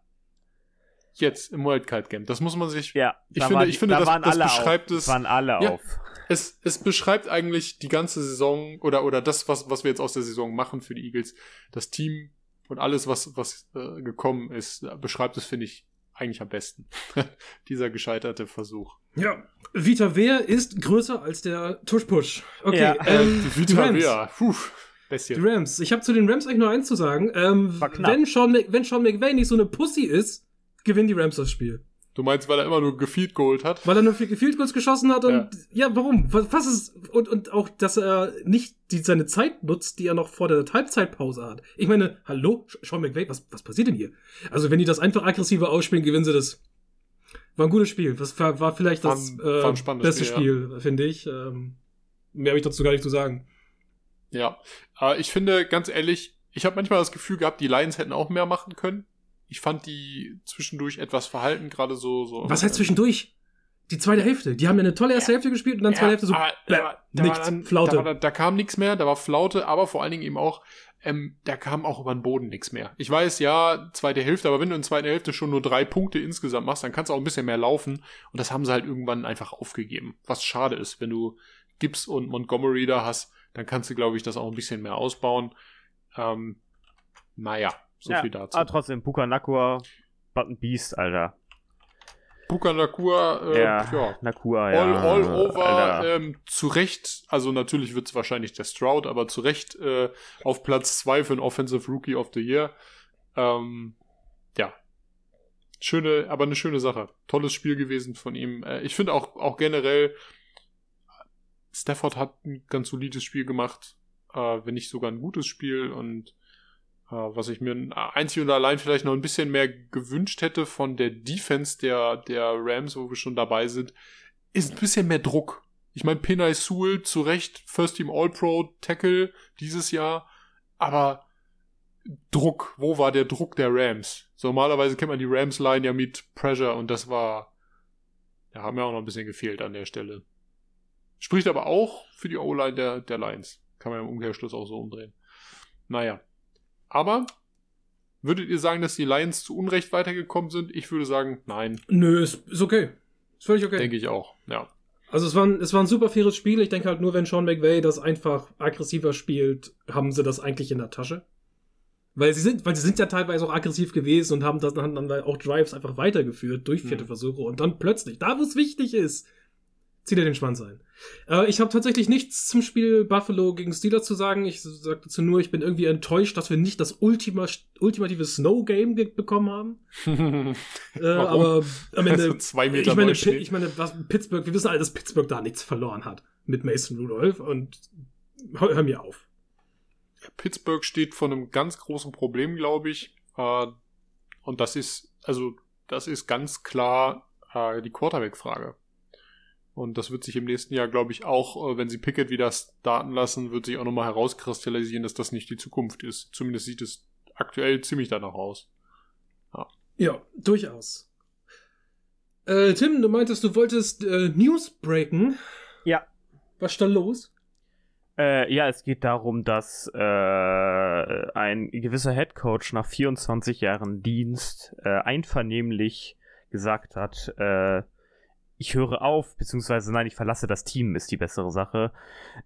Jetzt im Wildcard-Game. Das muss man sich. Ja, ich da finde, waren, ich finde da das, waren das alle beschreibt auf. es. waren alle Ja. auf. Es, es beschreibt eigentlich die ganze Saison oder, oder das, was, was wir jetzt aus der Saison machen für die Eagles. Das Team und alles, was, was äh, gekommen ist, beschreibt es, finde ich, eigentlich am besten. Dieser gescheiterte Versuch. Ja. Vita Wehr ist größer als der Tush-Push. Okay, Ja. ähm, Die Vita Rams. Vea. Puh, Die Bestie. Rams. Ich habe zu den Rams eigentlich nur eins zu sagen. Ähm, War knapp. wenn, Sean wenn Sean McVay nicht so eine Pussy ist, gewinnen die Rams das Spiel. Du meinst, weil er immer nur gefield geholt hat? Weil er nur vier Field Goals geschossen hat und ja, warum? Was, was ist und und auch, dass er nicht die, seine Zeit nutzt, die er noch vor der Halbzeitpause hat. Ich meine, hallo, Sean McVay, was was passiert denn hier? Also wenn die das einfach aggressiver ausspielen, gewinnen sie das. War ein gutes Spiel. Das war, war vielleicht das War äh, war beste Spiel, Spiel, finde ich. Ähm, mehr habe ich dazu gar nicht zu sagen. Ja. Äh, ich finde, ganz ehrlich, ich habe manchmal das Gefühl gehabt, die Lions hätten auch mehr machen können. Ich fand die zwischendurch etwas verhalten, gerade so, so. Was heißt zwischendurch? Die zweite Hälfte. Die haben ja eine tolle erste Hälfte gespielt und dann zweite Hälfte so. aber bäh, da, war- da nichts. dann, Flaute. Da, war, da kam nichts mehr, da war Flaute, aber vor allen Dingen eben auch, ähm, da kam auch über den Boden nichts mehr. Ich weiß, ja, zweite Hälfte, aber wenn du in der zweiten Hälfte schon nur drei Punkte insgesamt machst, dann kannst du auch ein bisschen mehr laufen. Und das haben sie halt irgendwann einfach aufgegeben. Was schade ist, wenn du Gibbs und Montgomery da hast, dann kannst du, glaube ich, das auch ein bisschen mehr ausbauen. Ähm, naja, so ja, viel dazu. Aber trotzdem, Puka Nakua, Button Beast, Alter. Puka Nakua, äh, ja, ja, Nakua, ja. all, all over, Alter. ähm, zu Recht, also natürlich wird es wahrscheinlich der Stroud, aber zu Recht äh, auf Platz 2 für den Offensive Rookie of the Year. Ähm, ja. Schöne, aber eine schöne Sache. Tolles Spiel gewesen von ihm. Äh, ich finde auch, auch generell, Stafford hat ein ganz solides Spiel gemacht, äh, wenn nicht sogar ein gutes Spiel und was ich mir einzig und allein vielleicht noch ein bisschen mehr gewünscht hätte von der Defense der, der Rams, wo wir schon dabei sind, ist ein bisschen mehr Druck. Ich meine, Pinay Sewell zu Recht, First Team All-Pro Tackle dieses Jahr, aber Druck, wo war der Druck der Rams? So, normalerweise kennt man die Rams-Line ja mit Pressure und das war, ja, haben ja auch noch ein bisschen gefehlt an der Stelle. Spricht aber auch für die O-Line der, der Lions. Kann man im Umkehrschluss auch so umdrehen. Naja. Aber würdet ihr sagen, dass die Lions zu Unrecht weitergekommen sind? Ich würde sagen, nein. Nö, ist, ist okay. Ist völlig okay. Denke ich auch. Ja. Also es war, ein, es war ein super faires Spiel. Ich denke halt nur, wenn Sean McVay das einfach aggressiver spielt, haben sie das eigentlich in der Tasche. Weil sie sind, weil sie sind ja teilweise auch aggressiv gewesen und haben das haben dann auch Drives einfach weitergeführt durch vierte Mhm. Versuche und dann plötzlich, da wo es wichtig ist, zieht er den Schwanz ein. Äh, ich habe tatsächlich nichts zum Spiel Buffalo gegen Steelers zu sagen. Ich sage dazu nur, ich bin irgendwie enttäuscht, dass wir nicht das Ultima, ultimative Snow Game bekommen haben. Äh, aber am Ende Also zwei Meter ich meine, ich meine, was Pittsburgh, wir wissen alle, dass Pittsburgh da nichts verloren hat mit Mason Rudolph und hör, hör mir auf. Pittsburgh steht vor einem ganz großen Problem, glaube ich. Äh, und das ist, also, das ist ganz klar äh, die Quarterback-Frage. Und das wird sich im nächsten Jahr, glaube ich, auch, äh, wenn sie Pickett wieder starten lassen, wird sich auch nochmal herauskristallisieren, dass das nicht die Zukunft ist. Zumindest sieht es aktuell ziemlich danach aus. Ja, durchaus. Äh, Tim, du meintest, du wolltest äh, News breaken. Ja. Was ist da los? Äh, ja, es geht darum, dass äh, ein gewisser Headcoach nach 24 Jahren Dienst äh, einvernehmlich gesagt hat, äh, ich höre auf, beziehungsweise nein, ich verlasse das Team, ist die bessere Sache.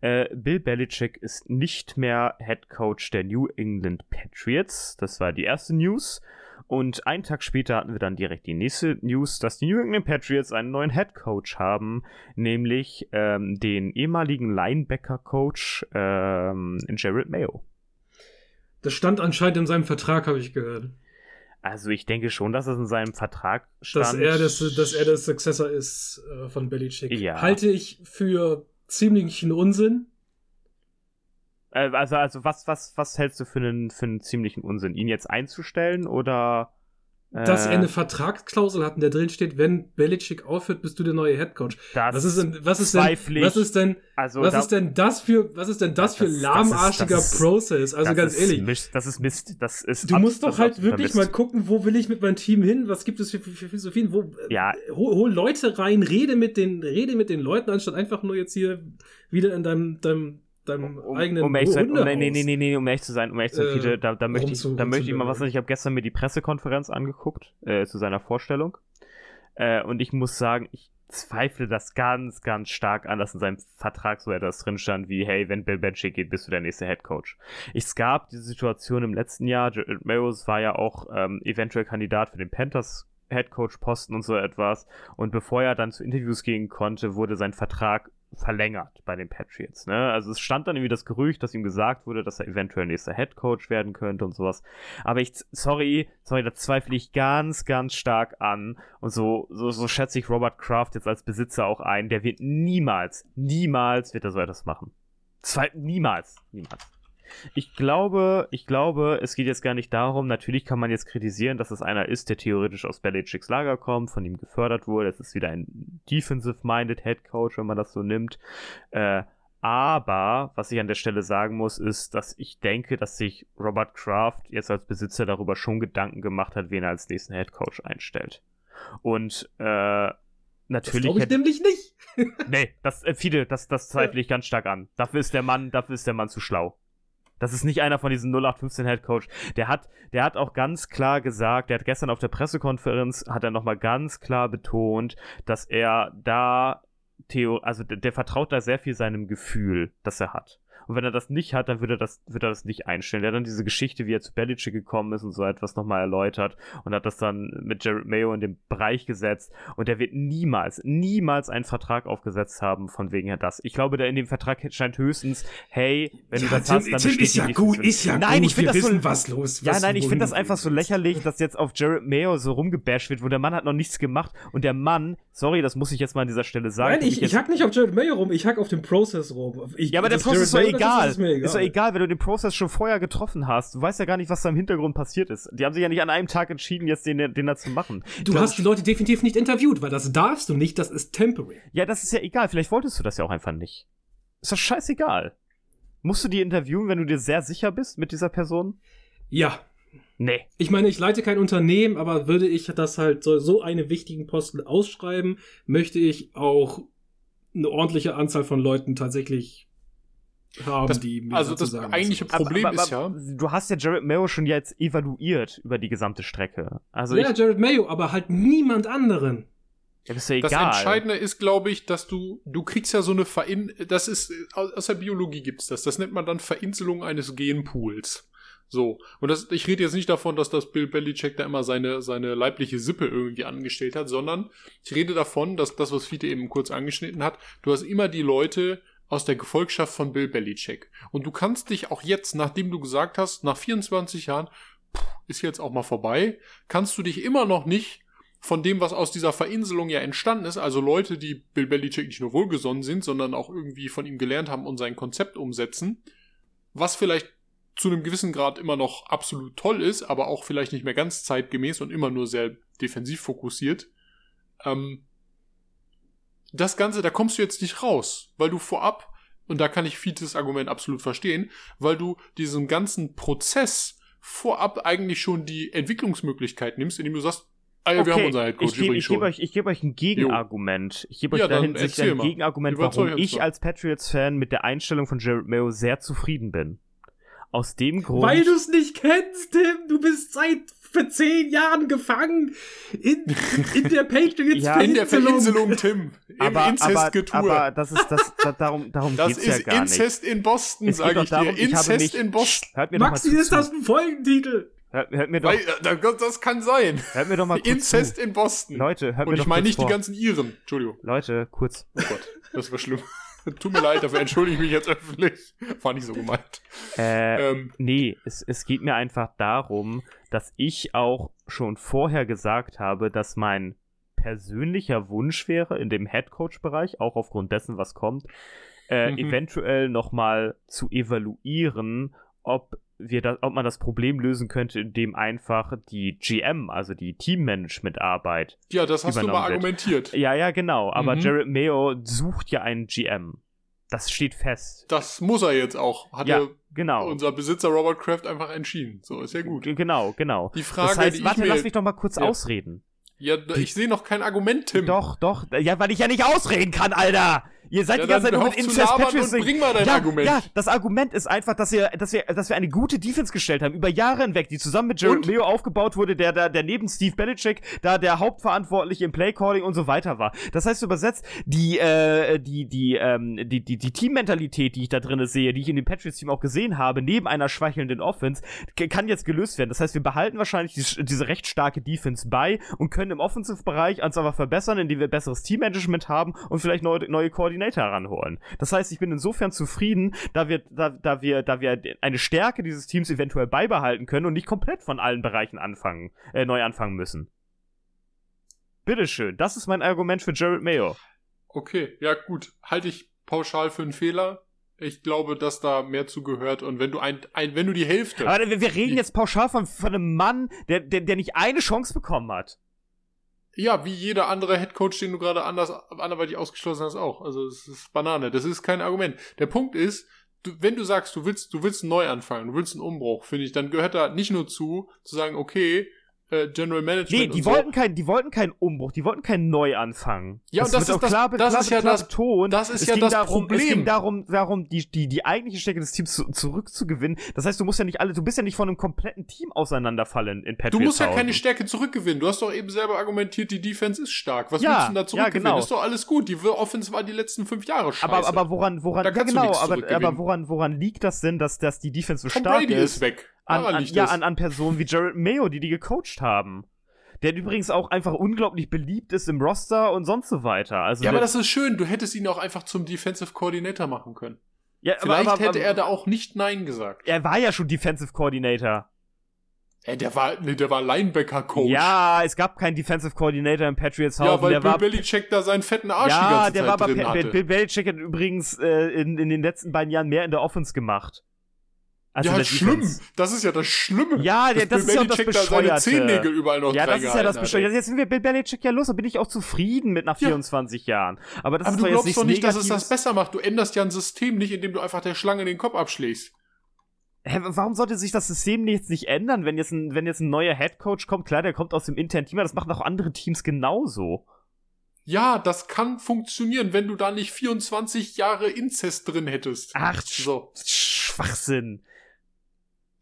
Äh, Bill Belichick ist nicht mehr Head Coach der New England Patriots. Das war die erste News. Und einen Tag später hatten wir dann direkt die nächste News, dass die New England Patriots einen neuen Head Coach haben, nämlich ähm, den ehemaligen Linebacker-Coach ähm, Jared Mayo. Das stand anscheinend in seinem Vertrag, habe ich gehört. Also ich denke schon, dass es in seinem Vertrag stand. Dass er, das, dass er der Successor ist äh, von Belichick. Ja. Halte ich für ziemlichen Unsinn. Äh, also, also was, was, was hältst du für einen, für einen ziemlichen Unsinn? Ihn jetzt einzustellen oder Dass er eine Vertragsklausel hat, in der drin steht, wenn Belichick aufhört, bist du der neue Headcoach. Was ist denn, was ist denn, was ist denn, also was da- ist denn das für, was ist denn das für Das- das ist- lahmarschiger das ist- Prozess? Also ganz ehrlich. Mist, das ist Mist. Das ist Du musst doch halt wirklich mal gucken, wo will ich mit meinem Team hin? Was gibt es für, für, für Philosophien? Wo, äh, Ja. hol, hol Leute rein, rede mit den, rede mit den Leuten, anstatt einfach nur jetzt hier wieder in deinem, deinem deinem um, eigenen um ehrlich zu sein, um, nee, nee, nee, nee, um ehrlich zu sein, um ehrlich zu sein, Äh, Fiete, da, da möchte ich, da möchte ich mal was, rumzubewerben. ich habe gestern mir die Pressekonferenz angeguckt, äh, zu seiner Vorstellung. Äh, und ich muss sagen, ich zweifle das ganz, ganz stark an, dass in seinem Vertrag so etwas drin stand wie, hey, wenn Bill Belichick geht, bist du der nächste Head Coach. Es gab diese Situation im letzten Jahr, Jared Mayoes war ja auch ähm, eventuell Kandidat für den Panthers Head Coach Posten und so etwas. Und bevor er dann zu Interviews gehen konnte, wurde sein Vertrag verlängert bei den Patriots. Ne? Also es stand dann irgendwie das Gerücht, dass ihm gesagt wurde, dass er eventuell nächster Head Coach werden könnte und sowas. Aber ich, sorry, sorry, da zweifle ich ganz, ganz stark an. Und so, so, so schätze ich Robert Kraft jetzt als Besitzer auch ein. Der wird niemals, niemals wird er so etwas machen. Zwei, niemals, niemals. Ich glaube, ich glaube, es geht jetzt gar nicht darum, natürlich kann man jetzt kritisieren, dass es einer ist, der theoretisch aus Belichicks Lager kommt, von ihm gefördert wurde. Es ist wieder ein defensive-minded Head Coach, wenn man das so nimmt. Äh, aber, was ich an der Stelle sagen muss, ist, dass ich denke, dass sich Robert Kraft jetzt als Besitzer darüber schon Gedanken gemacht hat, wen er als nächsten Head Coach einstellt. Und, äh, natürlich glaube ich hätte- nämlich nicht. Nee, das, äh, Fide, das, das zweifle ich ganz stark an. Dafür ist der Mann, dafür ist der Mann zu schlau. Das ist nicht einer von diesen 0815 Head Coach. Der hat, der hat auch ganz klar gesagt, der hat gestern auf der Pressekonferenz, hat er nochmal ganz klar betont, dass er da, Theo, also der, der vertraut da sehr viel seinem Gefühl, das er hat. Und wenn er das nicht hat, dann würde er das, würde er das nicht einstellen. Der hat dann diese Geschichte, wie er zu Belichick gekommen ist und so etwas nochmal erläutert und hat das dann mit Jared Mayo in den Bereich gesetzt. Und der wird niemals, niemals einen Vertrag aufgesetzt haben, von wegen her das. Ich glaube, da in dem Vertrag scheint höchstens, hey, wenn du das hast, dann bestätige ich das. Nein, ich finde das so, was los. ja, was nein, ich finde das einfach so lächerlich, dass jetzt auf Jared Mayo so rumgebasht wird, wo der Mann hat noch nichts gemacht und der Mann, sorry, das muss ich jetzt mal an dieser Stelle sagen. Nein, ich, ich jetzt- hack nicht auf Jared Mayo rum, ich hack auf den Prozess rum. Ich, ja, aber der das Prozess egal. Ist, mir egal. Ist doch egal, wenn du den Prozess schon vorher getroffen hast. Du weißt ja gar nicht, was da im Hintergrund passiert ist. Die haben sich ja nicht an einem Tag entschieden, jetzt den, den da zu machen. Du hast die Leute definitiv nicht interviewt, weil das darfst du nicht, das ist temporary. Ja, das ist ja egal. Vielleicht wolltest du das ja auch einfach nicht. Ist doch scheißegal. Musst du die interviewen, wenn du dir sehr sicher bist mit dieser Person? Ja. Nee. Ich meine, ich leite kein Unternehmen, aber würde ich das halt so, so einen wichtigen Posten ausschreiben, möchte ich auch eine ordentliche Anzahl von Leuten tatsächlich haben, Das- die mir also das sagen, eigentliche sie- Problem ist ja- Du hast ja Jared Mayo schon jetzt evaluiert über die gesamte Strecke. Also ja, ich, Jared Mayo, aber halt niemand anderen. ja, ist ja Das. Entscheidende ist, glaube ich, dass du, du kriegst ja so eine Verin, das ist, aus aus der Biologie gibt's das. Das nennt man dann Verinselung eines Genpools. So. Und das, ich rede jetzt nicht davon, dass das Bill Belichick da immer seine, seine leibliche Sippe irgendwie angestellt hat, sondern ich rede davon, dass das, was Fiete eben kurz angeschnitten hat, du hast immer die Leute aus der Gefolgschaft von Bill Belichick. Und du kannst dich auch jetzt, nachdem du gesagt hast, nach 24 Jahren, ist jetzt auch mal vorbei, kannst du dich immer noch nicht von dem, was aus dieser Verinselung ja entstanden ist, also Leute, die Bill Belichick nicht nur wohlgesonnen sind, sondern auch irgendwie von ihm gelernt haben und sein Konzept umsetzen, was vielleicht zu einem gewissen Grad immer noch absolut toll ist, aber auch vielleicht nicht mehr ganz zeitgemäß und immer nur sehr defensiv fokussiert. Ähm, das Ganze, da kommst du jetzt nicht raus, weil du vorab, und da kann ich Fietes Argument absolut verstehen, weil du diesen ganzen Prozess vorab eigentlich schon die Entwicklungsmöglichkeit nimmst, indem du sagst, ah ja, wir haben unser Headcoach ich gebe übrigens ich geb euch, ich geb euch ein Gegenargument. Ich gebe euch Ja, da dann hinsichtlich erzähl ein mal. Gegenargument, warum ich als Patriots-Fan mit der Einstellung von Jared Mayo sehr zufrieden bin. Aus dem Grund. Weil du es nicht kennst, Tim. Du bist seit für zehn Jahren gefangen in, in der Patriots Ja, in der Verinselung, Tim. Im aber, aber, Inzestgetue. aber das ist das, da, darum, darum das geht's ist ja gar Inzest in Boston, nicht. Es geht sage doch ich darum, dir. ich habe Inzest mich, in Boston. Hört mir doch Maxi, mal zu, ist das ein Folgentitel? Hört, hört mir doch, Weil, äh, das, das kann sein. hört mir doch mal kurz Inzest zu. in Boston. Leute, hört Und mir ich doch meine kurz nicht vor. die ganzen Iren. Entschuldigung. Leute, kurz. Oh Gott, das war schlimm. Tut mir leid, dafür entschuldige ich mich jetzt öffentlich. War nicht so gemeint. Äh, Ähm, Nee, es, es geht mir einfach darum, dass ich auch schon vorher gesagt habe, dass mein persönlicher Wunsch wäre, in dem Headcoach-Bereich, auch aufgrund dessen, was kommt, äh, Mhm. eventuell nochmal zu evaluieren, ob wir da, ob man das Problem lösen könnte, indem einfach die GM, also die Teammanagement-Arbeit. ja, das hast du mal wird. argumentiert. Ja, ja, genau. Aber Mhm. Jared Mayo sucht ja einen GM. Das steht fest. Das muss er jetzt auch. Hat Ja, genau. unser Besitzer Robert Kraft einfach entschieden. So, ist ja gut. Genau, genau. Die Frage, das heißt, warte, lass mich doch mal kurz Ja. ausreden. Ja, ich sehe noch kein Argument, Tim. Doch, doch. Ja, weil ich ja nicht ausreden kann, Alter. Ihr seid Ja, die ganze Zeit nur mit Incest und bring mal dein ja, Argument. Ja, das Argument ist einfach, dass wir, dass wir, dass wir eine gute Defense gestellt haben, über Jahre hinweg, die zusammen mit Jared? Leo aufgebaut wurde, der, der, der neben Steve Belichick da der Hauptverantwortliche im Playcalling und so weiter war. Das heißt übersetzt, die, äh, die, die, ähm, die, die, die Teammentalität, die ich da drin sehe, die ich in dem Patriots-Team auch gesehen habe, neben einer schwächelnden Offense, kann jetzt gelöst werden. Das heißt, wir behalten wahrscheinlich die, diese recht starke Defense bei und können im Offensive-Bereich uns aber verbessern, indem wir besseres Teammanagement haben und vielleicht neue, neue Koordinator ranholen. Das heißt, ich bin insofern zufrieden, da wir, da, da wir, da wir eine Stärke dieses Teams eventuell beibehalten können und nicht komplett von allen Bereichen anfangen, äh, neu anfangen müssen. Bitteschön, das ist mein Argument für Jared Mayo. Okay, ja gut. Halte ich pauschal für einen Fehler. Ich glaube, dass da mehr zu gehört. Und wenn du ein, ein wenn du die Hälfte. Aber wir, wir reden jetzt pauschal von, von einem Mann, der, der, der nicht eine Chance bekommen hat. Ja, wie jeder andere Headcoach, den du gerade anders, anderweitig ausgeschlossen hast, auch. Also es ist Banane. Das ist kein Argument. Der Punkt ist, du, wenn du sagst, du willst, du willst einen Neuanfang, du willst einen Umbruch, finde ich, dann gehört da nicht nur zu, zu sagen, okay, äh, General Management. Nee, die und so. wollten, kein, die wollten keinen Umbruch, die wollten keinen Neuanfang. Ja, und das ist das- klar, das klar, ist ja klar das- betont. das ist es ja ging das darum, Es Problem. ging darum, darum die, die, die eigentliche Stärke des Teams zu, zurückzugewinnen. Das heißt, du musst ja nicht alle, du bist ja nicht von einem kompletten Team auseinanderfallen in Du Patriots. musst ja keine Stärke zurückgewinnen. Du hast doch eben selber argumentiert, die Defense ist stark. Was Ja, willst du denn da ja, zurückgewinnen? genau. Ist doch alles gut. Die Offense war die letzten fünf Jahre scheiße. aber, aber woran, woran, Da ja du genau, aber, aber woran, woran liegt das denn, dass, dass die Defense so Tom stark Brady ist? ist weg. An, an, ja, an, an Personen wie Jared Mayo, die die gecoacht haben. Der übrigens auch einfach unglaublich beliebt ist im Roster und sonst so weiter. Also ja, aber das ist schön. Du hättest ihn auch einfach zum Defensive Coordinator machen können. ja, Vielleicht aber, aber, hätte aber, er da auch nicht Nein gesagt. Er war ja schon Defensive Coordinator. Ey, der war, nee, der war Linebacker-Coach. Ja, es gab keinen Defensive Coordinator im Patriots Haus. Ja, weil der Bill war, Belichick da seinen fetten Arsch die ja, ganze der Zeit war aber drin. Bill Belichick hat übrigens äh, in, in den letzten beiden Jahren mehr in der Offense gemacht. Als in ja, der schlimm. Defense. Das ist ja das Schlimme. Ja, dass das ist ja das Bescheuerte. Zehennägel überall noch Ja, das ist ja das Bescheuerte. Jetzt sind wir Bill Belichick ja los, da bin ich auch zufrieden mit nach Ja. 24 Jahren. Aber das Aber ist du glaubst doch nicht, dass es das besser macht. Du änderst ja ein System nicht, indem du einfach der Schlange den Kopf abschlägst. Hä, warum sollte sich das System jetzt nicht ändern, wenn jetzt ein, wenn jetzt ein neuer Headcoach kommt? Klar, der kommt aus dem internen Team, aber das machen auch andere Teams genauso. Ja, das kann funktionieren, wenn du da nicht 24 Jahre Inzest drin hättest. Ach, So. Schwachsinn.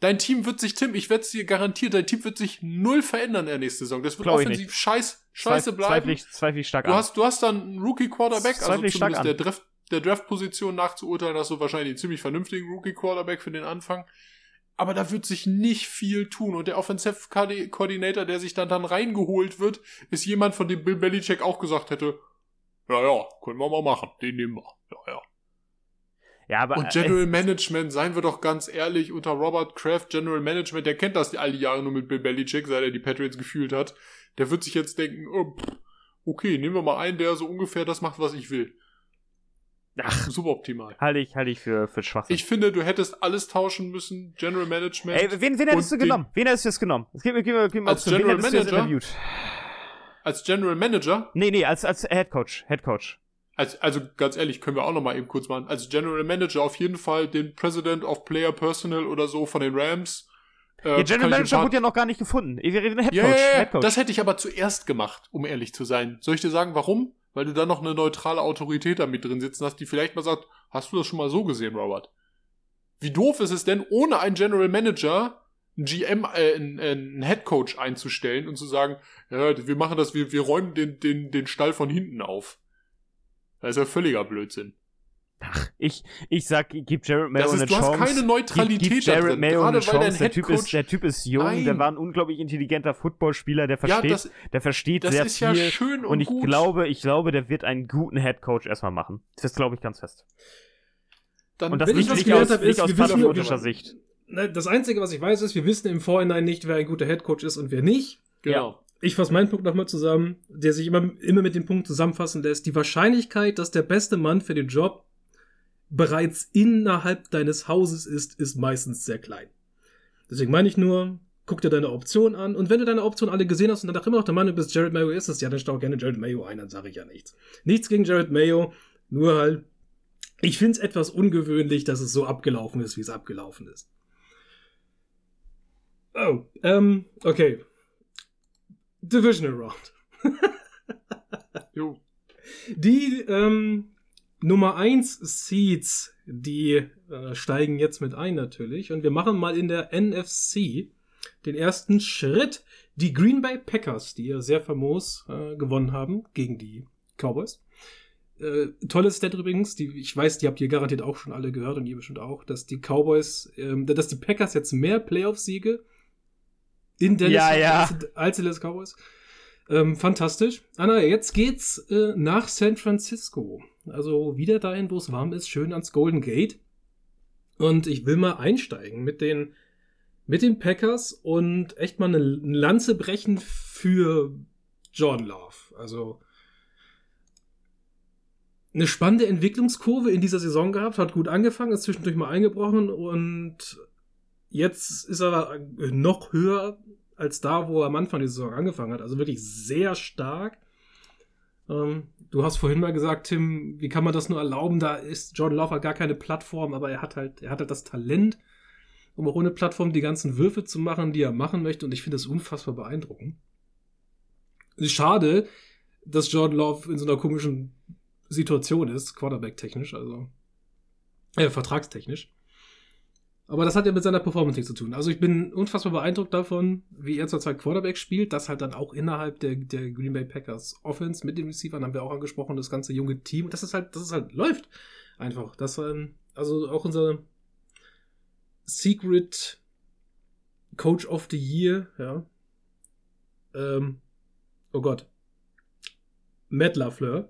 Dein Team wird sich, Tim, ich werde es dir garantieren, dein Team wird sich null verändern in der nächsten Saison. Das wird Glaub ich offensiv scheiß, scheiße Zweif- bleiben. Zweifle ich, zweifle ich stark Du an. hast, du hast dann einen Rookie-Quarterback, also zumindest der an. Draft, der Draft-Position nachzuurteilen, hast du wahrscheinlich einen ziemlich vernünftigen Rookie-Quarterback für den Anfang. Aber da wird sich nicht viel tun. Und der Offensive-Coordinator, der sich dann, dann reingeholt wird, ist jemand, von dem Bill Belichick auch gesagt hätte, ja, ja, können wir mal machen, den nehmen wir. Ja, ja. Ja, aber Und General Management, seien wir doch ganz ehrlich, unter Robert Kraft, General Management, der kennt das all die Jahre nur mit Bill Belichick, seit er die Patriots gefühlt hat. Der wird sich jetzt denken, oh, okay, nehmen wir mal einen, der so ungefähr das macht, was ich will. Ach. Suboptimal. halte ich, halte ich für, für Schwachsinn. Ich finde, du hättest alles tauschen müssen, General Management. Ey, wen, wen hättest du genommen? Wen hättest du jetzt genommen? Gib mir, gib mir, gib mir Als General Manager? Als General Manager, Nee, nee, als, als Headcoach. Headcoach. als, also ganz ehrlich, können wir auch noch mal eben kurz machen. Als General Manager auf jeden Fall den President of Player Personnel oder so von den Rams. Äh, Der kann General Manager wurde ja noch gar nicht gefunden. Wir reden Headcoach. Ja, ja, ja, Headcoach. das hätte ich aber zuerst gemacht, um ehrlich zu sein. Soll ich dir sagen, warum? Weil du da noch eine neutrale Autorität da mit drin sitzen hast, die vielleicht mal sagt, hast du das schon mal so gesehen, Robert? Wie doof ist es denn, ohne einen General Manager einen GM, äh, einen, einen Head Coach einzustellen und zu sagen, ja, wir machen das, wir, wir räumen den, den, den Stall von hinten auf. Das ist ja völliger Blödsinn. Ach, ich, ich sag, gib Jared Mayo Das ist, eine du hast Chance. keine Neutralität gib, gib da Jared drin. Mayo Gerade eine Chance. Der typ, ist, der typ ist jung, Nein. der war ein unglaublich intelligenter Footballspieler, der Ja, versteht, das, der versteht das sehr ist viel. ja schön und, und ich gut. glaube, ich glaube, der wird einen guten Headcoach erstmal machen. Das glaube ich ganz fest. Dann Und das Wenn ich nicht, was nicht gelernt aus, habe, nicht ist, aus wir wissen- patriotischer Sicht. Ne, Das Einzige, was ich weiß, ist, wir wissen im Vorhinein nicht, wer ein guter Headcoach ist und wer nicht. genau. Ich fasse meinen Punkt nochmal zusammen, der sich immer, immer mit dem Punkt zusammenfassen lässt. Die Wahrscheinlichkeit, dass der beste Mann für den Job bereits innerhalb deines Hauses ist, ist meistens sehr klein. Deswegen meine ich nur, guck dir deine Option an und wenn du deine Option alle gesehen hast und dann auch immer noch der Mann bist, Jared Mayo ist es, ja, dann stau gerne Jared Mayo ein, dann sage ich ja nichts. Nichts gegen Jared Mayo, nur halt, ich finde es etwas ungewöhnlich, dass es so abgelaufen ist, wie es abgelaufen ist. Oh, ähm, okay. Divisional Round. jo. Die ähm, Nummer 1 Seeds, die äh, steigen jetzt mit ein natürlich. Und wir machen mal in der NFC den ersten Schritt. Die Green Bay Packers, die ja sehr famos äh, gewonnen haben gegen die Cowboys. Äh, tolles Stat übrigens, die, ich weiß, die habt ihr garantiert auch schon alle gehört und ihr bestimmt auch, dass die Cowboys, ähm, dass die Packers jetzt mehr Playoff-Siege in Dallas Ja, ja. als, Dallas Cowboys. Ähm, fantastisch. Anna, jetzt geht's äh, nach San Francisco. Also wieder dahin, wo es warm ist, schön ans Golden Gate. Und ich will mal einsteigen mit den, mit den Packers und echt mal eine Lanze brechen für Jordan Love. Also eine spannende Entwicklungskurve in dieser Saison gehabt, hat gut angefangen, ist zwischendurch mal eingebrochen und jetzt ist er noch höher als da, wo er am Anfang der Saison angefangen hat. Also wirklich sehr stark. Ähm, du hast vorhin mal gesagt, Tim, wie kann man das nur erlauben? Da ist Jordan Love halt gar keine Plattform, aber er hat halt, er hat halt das Talent, um auch ohne Plattform die ganzen Würfe zu machen, die er machen möchte. Und ich finde das unfassbar beeindruckend. Schade, dass Jordan Love in so einer komischen Situation ist, Quarterback-technisch, also äh, vertragstechnisch. Aber das hat ja mit seiner Performance nichts zu tun. Also ich bin unfassbar beeindruckt davon, wie er zurzeit Quarterback spielt. Das halt dann auch innerhalb der, der Green Bay Packers Offense mit den Receivern haben wir auch angesprochen, das ganze junge Team. Das ist halt, das ist halt läuft einfach. Das ähm, also auch unser Secret Coach of the Year, ja. Ähm, oh Gott. Matt LaFleur.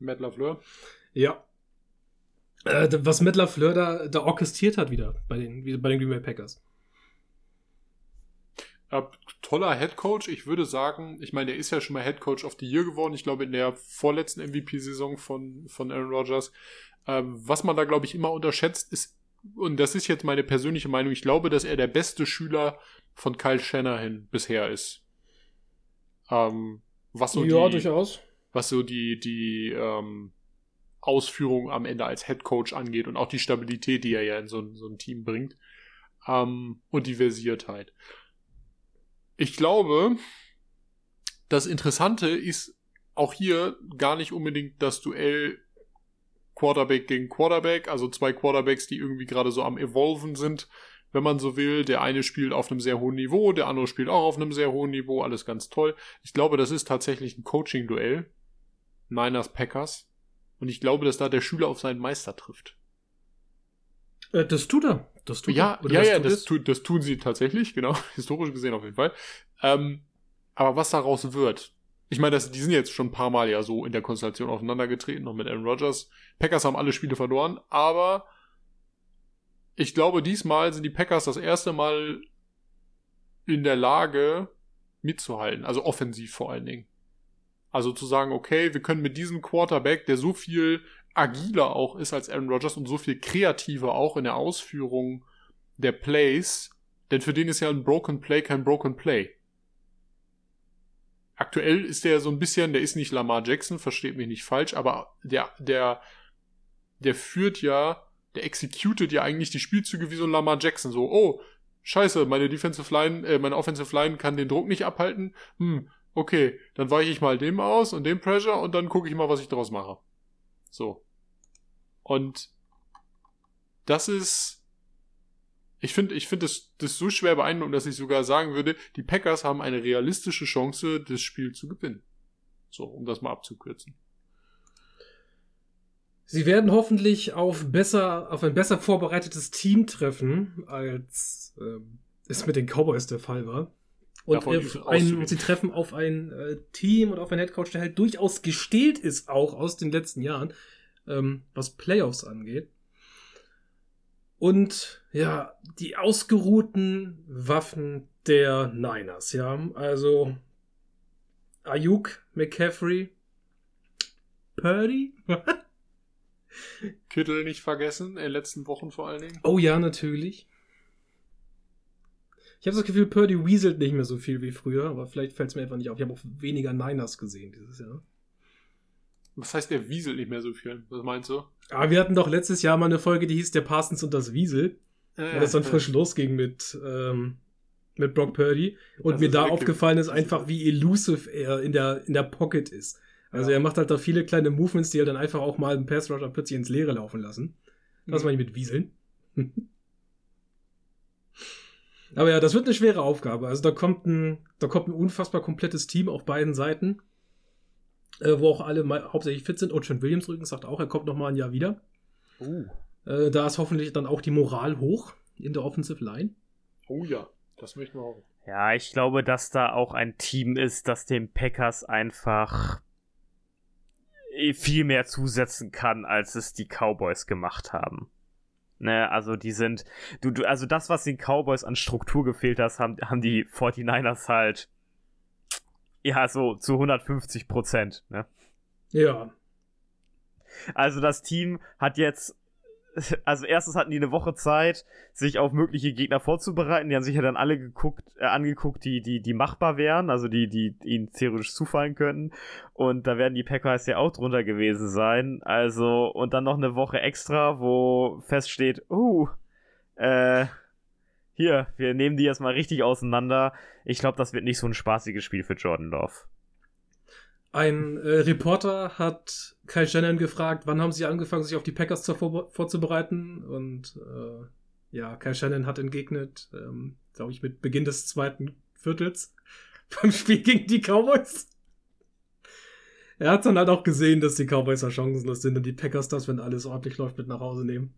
Matt LaFleur. Ja. Äh, was Matt LaFleur da, da orchestriert hat wieder bei den, bei den Green Bay Packers. Äh, toller Head Coach. Ich würde sagen, ich meine, der ist ja schon mal Head Coach of the Year geworden. Ich glaube, in der vorletzten MVP-Saison von, von Aaron Rodgers. Ähm, was man da, glaube ich, immer unterschätzt, ist, und das ist jetzt meine persönliche Meinung, ich glaube, dass er der beste Schüler von Kyle Shanahan bisher ist. Ähm, was so ja, die, durchaus. was so die, die ähm, Ausführung am Ende als Head Coach angeht und auch die Stabilität, die er ja in so, so ein Team bringt. Ähm, und die Versiertheit. Ich glaube, das Interessante ist auch hier gar nicht unbedingt das Duell Quarterback gegen Quarterback, also zwei Quarterbacks, die irgendwie gerade so am Evolven sind, wenn man so will. Der eine spielt auf einem sehr hohen Niveau, der andere spielt auch auf einem sehr hohen Niveau, alles ganz toll. Ich glaube, das ist tatsächlich ein Coaching-Duell. Niners Packers. Und ich glaube, dass da der Schüler auf seinen Meister trifft. Äh, das tut er. Das tut Ja, er. Oder ja, das ja, das, tu, das tun sie tatsächlich, genau. Historisch gesehen auf jeden Fall. Ähm, aber was daraus wird, ich meine, das, die sind jetzt schon ein paar Mal ja so in der Konstellation aufeinandergetreten, noch mit Aaron Rodgers. Packers haben alle Spiele verloren, aber ich glaube, diesmal sind die Packers das erste Mal in der Lage, mitzuhalten. Also offensiv vor allen Dingen. Also zu sagen, okay, wir können mit diesem Quarterback, der so viel agiler auch ist als Aaron Rodgers und so viel kreativer auch in der Ausführung der Plays, denn für den ist ja ein Broken Play kein Broken Play. Aktuell ist der so ein bisschen, der ist nicht Lamar Jackson, versteht mich nicht falsch, aber der, der, der führt ja, der executet ja eigentlich die Spielzüge wie so ein Lamar Jackson. So, oh, scheiße, meine Defensive Line, äh, meine Offensive Line kann den Druck nicht abhalten. Hm, okay, dann weiche ich mal dem aus und dem Pressure und dann gucke ich mal, was ich draus mache. So. Und das ist, ich finde, ich finde das, das so schwer beeindruckend, dass ich sogar sagen würde, die Packers haben eine realistische Chance, das Spiel zu gewinnen. So, um das mal abzukürzen. Sie werden hoffentlich auf besser, auf ein besser vorbereitetes Team treffen, als ähm, es mit den Cowboys der Fall war. Und äh, ein, sie treffen auf ein äh, Team und auf einen Headcoach, der halt durchaus gestählt ist, auch aus den letzten Jahren, ähm, was Playoffs angeht. Und ja, die ausgeruhten Waffen der Niners, ja. Also Ayuk, McCaffrey, Purdy. Kittel nicht vergessen, in den letzten Wochen vor allen Dingen. Oh ja, natürlich. Ich habe das Gefühl, Purdy weaselt nicht mehr so viel wie früher, aber vielleicht fällt es mir einfach nicht auf. Ich habe auch weniger Niners gesehen dieses Jahr. Was heißt, der wieselt nicht mehr so viel? Was meinst du? Aber wir hatten doch letztes Jahr mal eine Folge, die hieß Der Parsons und das Wiesel. Äh, das dann frisch losging mit, ähm, mit Brock Purdy. Und Das mir da aufgefallen ist einfach, wie elusive er in der, in der Pocket ist. Also Ja. er macht halt da viele kleine Movements, die er dann einfach auch mal im Pass Rusher plötzlich ins Leere laufen lassen. Das Mhm. meine ich mit Wieseln. Aber ja, das wird eine schwere Aufgabe. Also da kommt ein, da kommt ein unfassbar komplettes Team auf beiden Seiten, äh, wo auch alle mal, hauptsächlich fit sind. Und Trent Williams übrigens sagt auch, er kommt noch mal ein Jahr wieder. Uh. Äh, da ist hoffentlich dann auch die Moral hoch in der Offensive Line. Oh ja, das möchten wir auch. Ja, ich glaube, dass da auch ein Team ist, das den Packers einfach viel mehr zusetzen kann, als es die Cowboys gemacht haben. Ne, also die sind, du, du, also das, was den Cowboys an Struktur gefehlt hat, haben, haben die 49ers halt, ja, so zu 150 Prozent, ne. Ja. Also das Team hat jetzt, also erstens hatten die eine Woche Zeit, sich auf mögliche Gegner vorzubereiten. Die haben sich ja dann alle geguckt, äh, angeguckt, die, die, die machbar wären, also die, die ihnen theoretisch zufallen könnten. Und da werden die Packers ja auch drunter gewesen sein. Also, und dann noch eine Woche extra, wo feststeht, uh, äh, hier, wir nehmen die erstmal richtig auseinander. Ich glaube, das wird nicht so ein spaßiges Spiel für Jordan Love. Ein äh, Reporter hat Kyle Shannon gefragt, wann haben sie angefangen, sich auf die Packers vor vorzubereiten? Und äh, ja, Kyle Shannon hat entgegnet, ähm, glaube ich, mit Beginn des zweiten Viertels beim Spiel gegen die Cowboys. Er hat dann halt auch gesehen, dass die Cowboys ja chancenlos sind und die Packers das, wenn alles ordentlich läuft, mit nach Hause nehmen.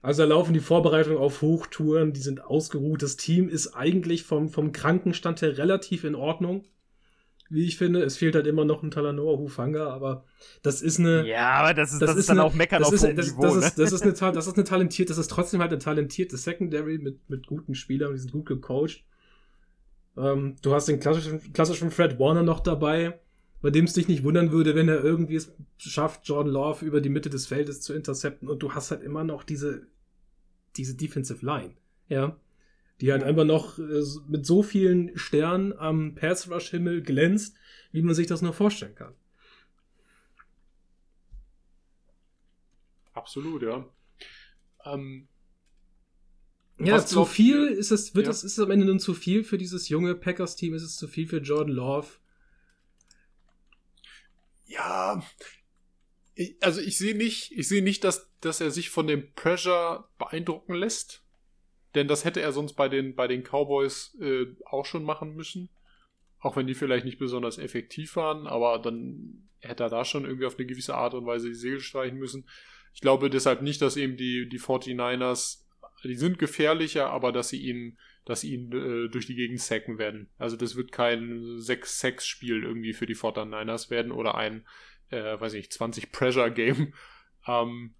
Also da laufen die Vorbereitungen auf Hochtouren, die sind ausgeruht. Das Team ist eigentlich vom, vom Krankenstand her relativ in Ordnung wie ich finde. Es fehlt halt immer noch ein Talanoa Hufanga, aber das ist eine. Ja, aber das ist, Das das, ist dann eine- auch meckern das auf ist, hohem das, Niveau, das, ne? ist, das, ist eine, das ist eine talentierte, das ist trotzdem halt eine talentierte Secondary mit, mit guten Spielern, die sind gut gecoacht. Ähm, du hast den klassischen, klassischen Fred Warner noch dabei, bei dem es dich nicht wundern würde, wenn er irgendwie es schafft, Jordan Love über die Mitte des Feldes zu intercepten und du hast halt immer noch diese, diese Defensive Line, ja, die halt einfach noch äh, mit so vielen Sternen am Pass Rush Himmel glänzt, wie man sich das nur vorstellen kann. Absolut, ja. Ähm, Ja, zu glaubt viel ist es, wird Ja. es, ist es am Ende nun zu viel für dieses junge Packers-Team, ist es zu viel für Jordan Love. ja, ich, also ich sehe nicht, ich sehe nicht, dass, dass er sich von dem Pressure beeindrucken lässt. Denn das hätte er sonst bei den, bei den Cowboys äh, auch schon machen müssen. Auch wenn die vielleicht nicht besonders effektiv waren, aber dann hätte er da schon irgendwie auf eine gewisse Art und Weise die Segel streichen müssen. Ich glaube deshalb nicht, dass eben die, die 49ers, die sind gefährlicher, aber dass sie ihn, dass sie ihn äh, durch die Gegend sacken werden. Also das wird kein 6-6-Spiel irgendwie für die 49ers werden oder ein, äh, weiß ich, 20-Pressure-Game. Ähm,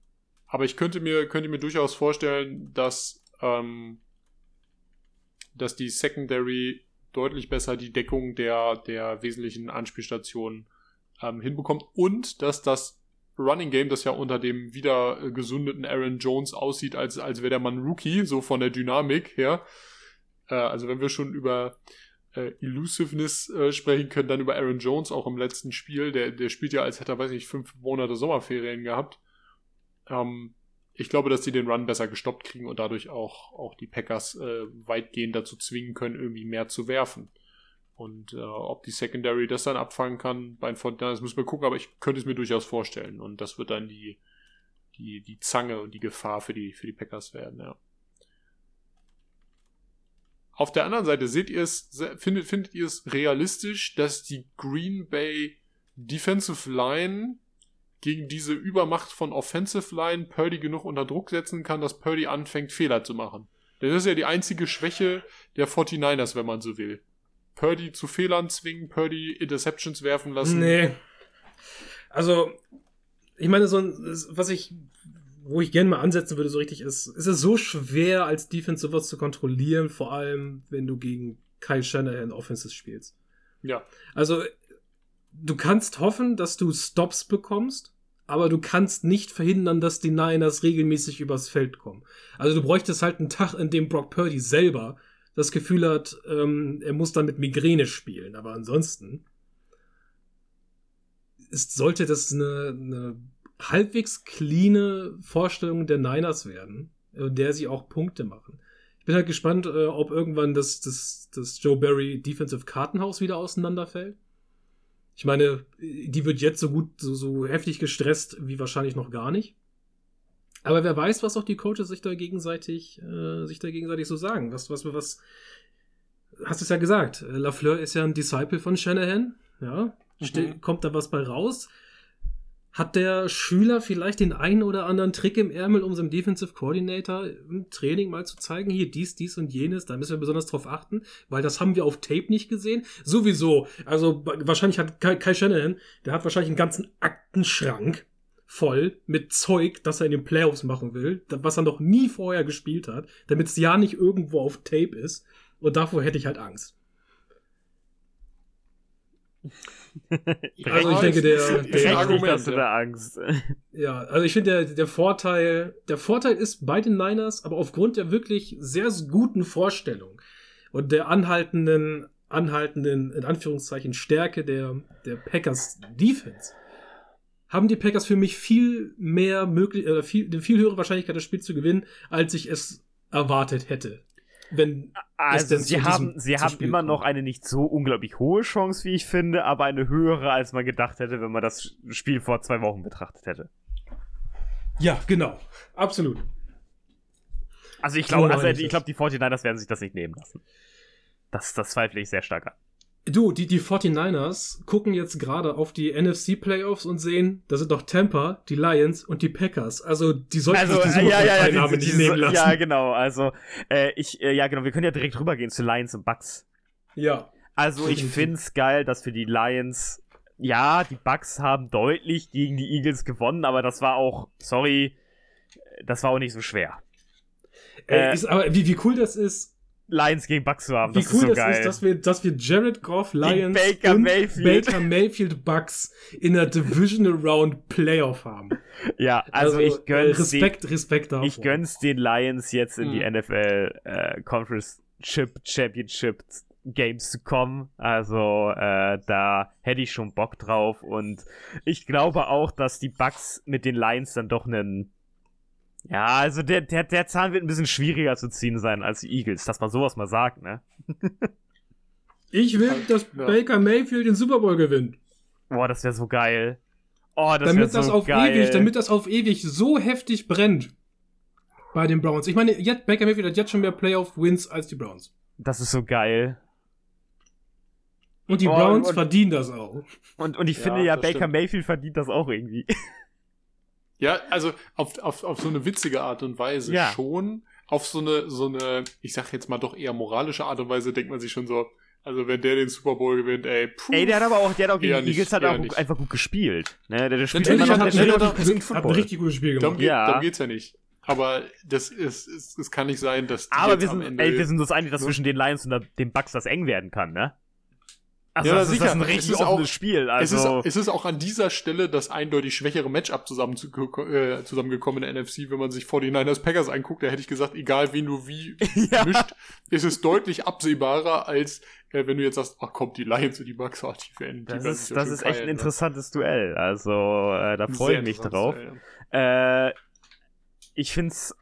aber ich könnte mir, könnte mir durchaus vorstellen, dass, ähm, dass die Secondary deutlich besser die Deckung der, der wesentlichen Anspielstationen ähm, hinbekommt und dass das Running Game, das ja unter dem wieder äh, gesundeten Aaron Jones aussieht, als, als wäre der Mann Rookie, so von der Dynamik her. Äh, also wenn wir schon über äh, Elusiveness äh, sprechen können, dann über Aaron Jones auch im letzten Spiel. Der, der spielt ja, als hätte er, weiß ich, fünf Monate Sommerferien gehabt. Ähm, ich glaube, dass die den Run besser gestoppt kriegen und dadurch auch, auch die Packers äh, weitgehend dazu zwingen können, irgendwie mehr zu werfen. Und äh, ob die Secondary das dann abfangen kann bei den Fortinanders, müssen wir gucken, aber ich könnte es mir durchaus vorstellen. Und das wird dann die, die, die Zange und die Gefahr für die, für die Packers werden, ja. Auf der anderen Seite seht ihr es, findet, findet ihr es realistisch, dass die Green Bay Defensive Line gegen diese Übermacht von Offensive Line Purdy genug unter Druck setzen kann, dass Purdy anfängt, Fehler zu machen. Das ist ja die einzige Schwäche der 49ers, wenn man so will. Purdy zu Fehlern zwingen, Purdy Interceptions werfen lassen. Nee. Also, ich meine, so ein, was ich, wo ich gerne mal ansetzen würde, so richtig ist, ist es so schwer, als Defense sowas zu kontrollieren, vor allem, wenn du gegen Kyle Shanahan Offenses spielst. Ja. Also, du kannst hoffen, dass du Stops bekommst, aber du kannst nicht verhindern, dass die Niners regelmäßig übers Feld kommen. Also, du bräuchtest halt einen Tag, in dem Brock Purdy selber das Gefühl hat, ähm, er muss dann mit Migräne spielen, aber ansonsten ist, sollte das eine, eine halbwegs cleane Vorstellung der Niners werden, in der sie auch Punkte machen. Ich bin halt gespannt, äh, ob irgendwann das, das, das Joe Barry Defensive Kartenhaus wieder auseinanderfällt. Ich meine, die wird jetzt so gut, so, so heftig gestresst wie wahrscheinlich noch gar nicht. Aber wer weiß, was auch die Coaches sich da gegenseitig, äh, sich da gegenseitig so sagen. Was, was, was, hast du es ja gesagt. Lafleur ist ja ein Disciple von Shanahan. Ja. Mhm. Kommt da was bei raus? Hat der Schüler vielleicht den einen oder anderen Trick im Ärmel, um seinem Defensive Coordinator im Training mal zu zeigen, hier dies, dies und jenes, da müssen wir besonders drauf achten, weil das haben wir auf Tape nicht gesehen. Sowieso, also wahrscheinlich hat Kai, Kai Shanahan, der hat wahrscheinlich einen ganzen Aktenschrank voll mit Zeug, das er in den Playoffs machen will, was er noch nie vorher gespielt hat, damit es ja nicht irgendwo auf Tape ist. Und davor hätte ich halt Angst. also ich denke, der, der Argument, hast du da Angst. Ja, also ich finde der, der Vorteil, der Vorteil ist bei den Niners, aber aufgrund der wirklich sehr guten Vorstellung und der anhaltenden, anhaltenden, in Anführungszeichen, Stärke der, der Packers Defense, haben die Packers für mich viel mehr möglich, oder viel, eine viel höhere Wahrscheinlichkeit, das Spiel zu gewinnen, als ich es erwartet hätte. Wenn also sie haben, sie haben immer kommt. noch eine nicht so unglaublich hohe Chance, wie ich finde, aber eine höhere, als man gedacht hätte, wenn man das Spiel vor zwei Wochen betrachtet hätte. Ja, genau. Absolut. Also ich glaube, also ich glaube, die 49ers werden sich das nicht nehmen lassen. Das, das zweifle ich sehr stark an. Du, die, die 49ers gucken jetzt gerade auf die NFC Playoffs und sehen, da sind doch Tampa, die Lions und die Packers. Also, die sollten also, sich die Super ja, ja, ja, die, nicht nehmen lassen. Ja, genau. Also, äh, ich, äh, ja, genau. Wir können ja direkt rübergehen zu Lions und Bucks. Ja. Also, ich find's geil, dass für die Lions, ja, die Bucks haben deutlich gegen die Eagles gewonnen, aber das war auch, sorry, das war auch nicht so schwer. Äh, äh, ist, aber wie, wie cool das ist, Lions gegen Bucks zu haben. Wie das cool ist so das geil. ist, dass wir, dass wir Jared Goff, Lions Baker und Mayfield. Baker Mayfield Bucks in der Divisional Round Playoff haben. Ja, also, also ich gönn's Respekt, den, Respekt davor. Ich gönn's den Lions jetzt in hm. die NFL äh, Conference Chip Championship Games zu kommen. Also äh, da hätte ich schon Bock drauf und ich glaube auch, dass die Bucks mit den Lions dann doch einen ja, also der, der, der Zahn wird ein bisschen schwieriger zu ziehen sein als die Eagles, dass man sowas mal sagt, ne? ich will, dass ja. Baker Mayfield den Super Bowl gewinnt. Boah, das wäre so geil. Oh, das damit das so auf geil. ewig, damit das auf ewig so heftig brennt bei den Browns. Ich meine, jetzt Baker Mayfield hat jetzt schon mehr Playoff-Wins als die Browns. Das ist so geil. Und die oh, Browns und, verdienen das auch. Und, und ich ja, finde ja, Baker stimmt. Mayfield verdient das auch irgendwie. Ja, also auf, auf, auf so eine witzige Art und Weise ja. schon. Auf so eine, so eine, ich sag jetzt mal doch eher moralische Art und Weise denkt man sich schon so, also wenn der den Super Bowl gewinnt, ey, puh, Ey, der hat aber auch, der hat auch gegen die Eagles hat auch nicht. einfach gut gespielt. Ne? Der, der spielt Natürlich immer noch, hat, der spielt hat, hat, hat ein richtig gutes Spiel gemacht. Darum, geht, ja. darum geht's ja nicht. Aber das ist, es, es kann nicht sein, dass die Aber wir sind, ey, wir sind uns einig, dass zwischen den Lions und den Bucks das eng werden kann, ne? Also ja, das sicher. ist ein richtig offenes Spiel. Also es, ist, es ist auch an dieser Stelle das eindeutig schwächere Matchup zusammen zu, äh, zusammengekommen in der NFC. Wenn man sich 49ers Packers anguckt, da hätte ich gesagt, egal wen du wie ja. mischt, ist es deutlich absehbarer, als äh, wenn du jetzt sagst, ach kommt, die Lions und die Bucks, ach, die werden die Das ist, das ist echt ein ne? interessantes Duell. Also äh, da freue ich mich drauf. Duell, ja. äh, ich find's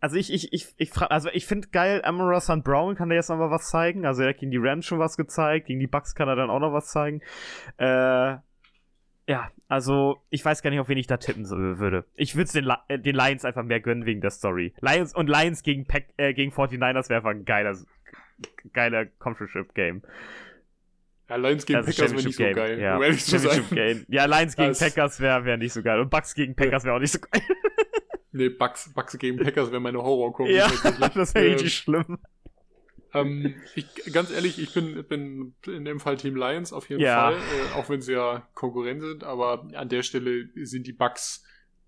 also ich, ich, ich, ich frage, also ich finde geil, Amara St. Brown kann der jetzt noch mal was zeigen. Also er hat gegen die Rams schon was gezeigt, gegen die Bucks kann er dann auch noch was zeigen. Äh, ja, also ich weiß gar nicht, auf wen ich da tippen würde. Ich würde den, äh, den Lions einfach mehr gönnen wegen der Story. Lions und Lions gegen, Pack, äh, gegen 49ers wäre einfach ein geiler, geiler Conference Game. Ja, Lions gegen also Packers wäre nicht so Game. geil. Ja, um Game. ja Lions gegen Packers wäre wär nicht so geil. Und Bucks gegen Packers wäre auch nicht so geil. Nee, Bugs, Bugs gegen Packers wäre meine Horror-Kombi. Ja, das wäre richtig schlimm. Ähm, ich, ganz ehrlich, ich bin, bin in dem Fall Team Lions auf jeden ja. Fall, äh, auch wenn sie ja Konkurrent sind, aber an der Stelle sind die Bugs,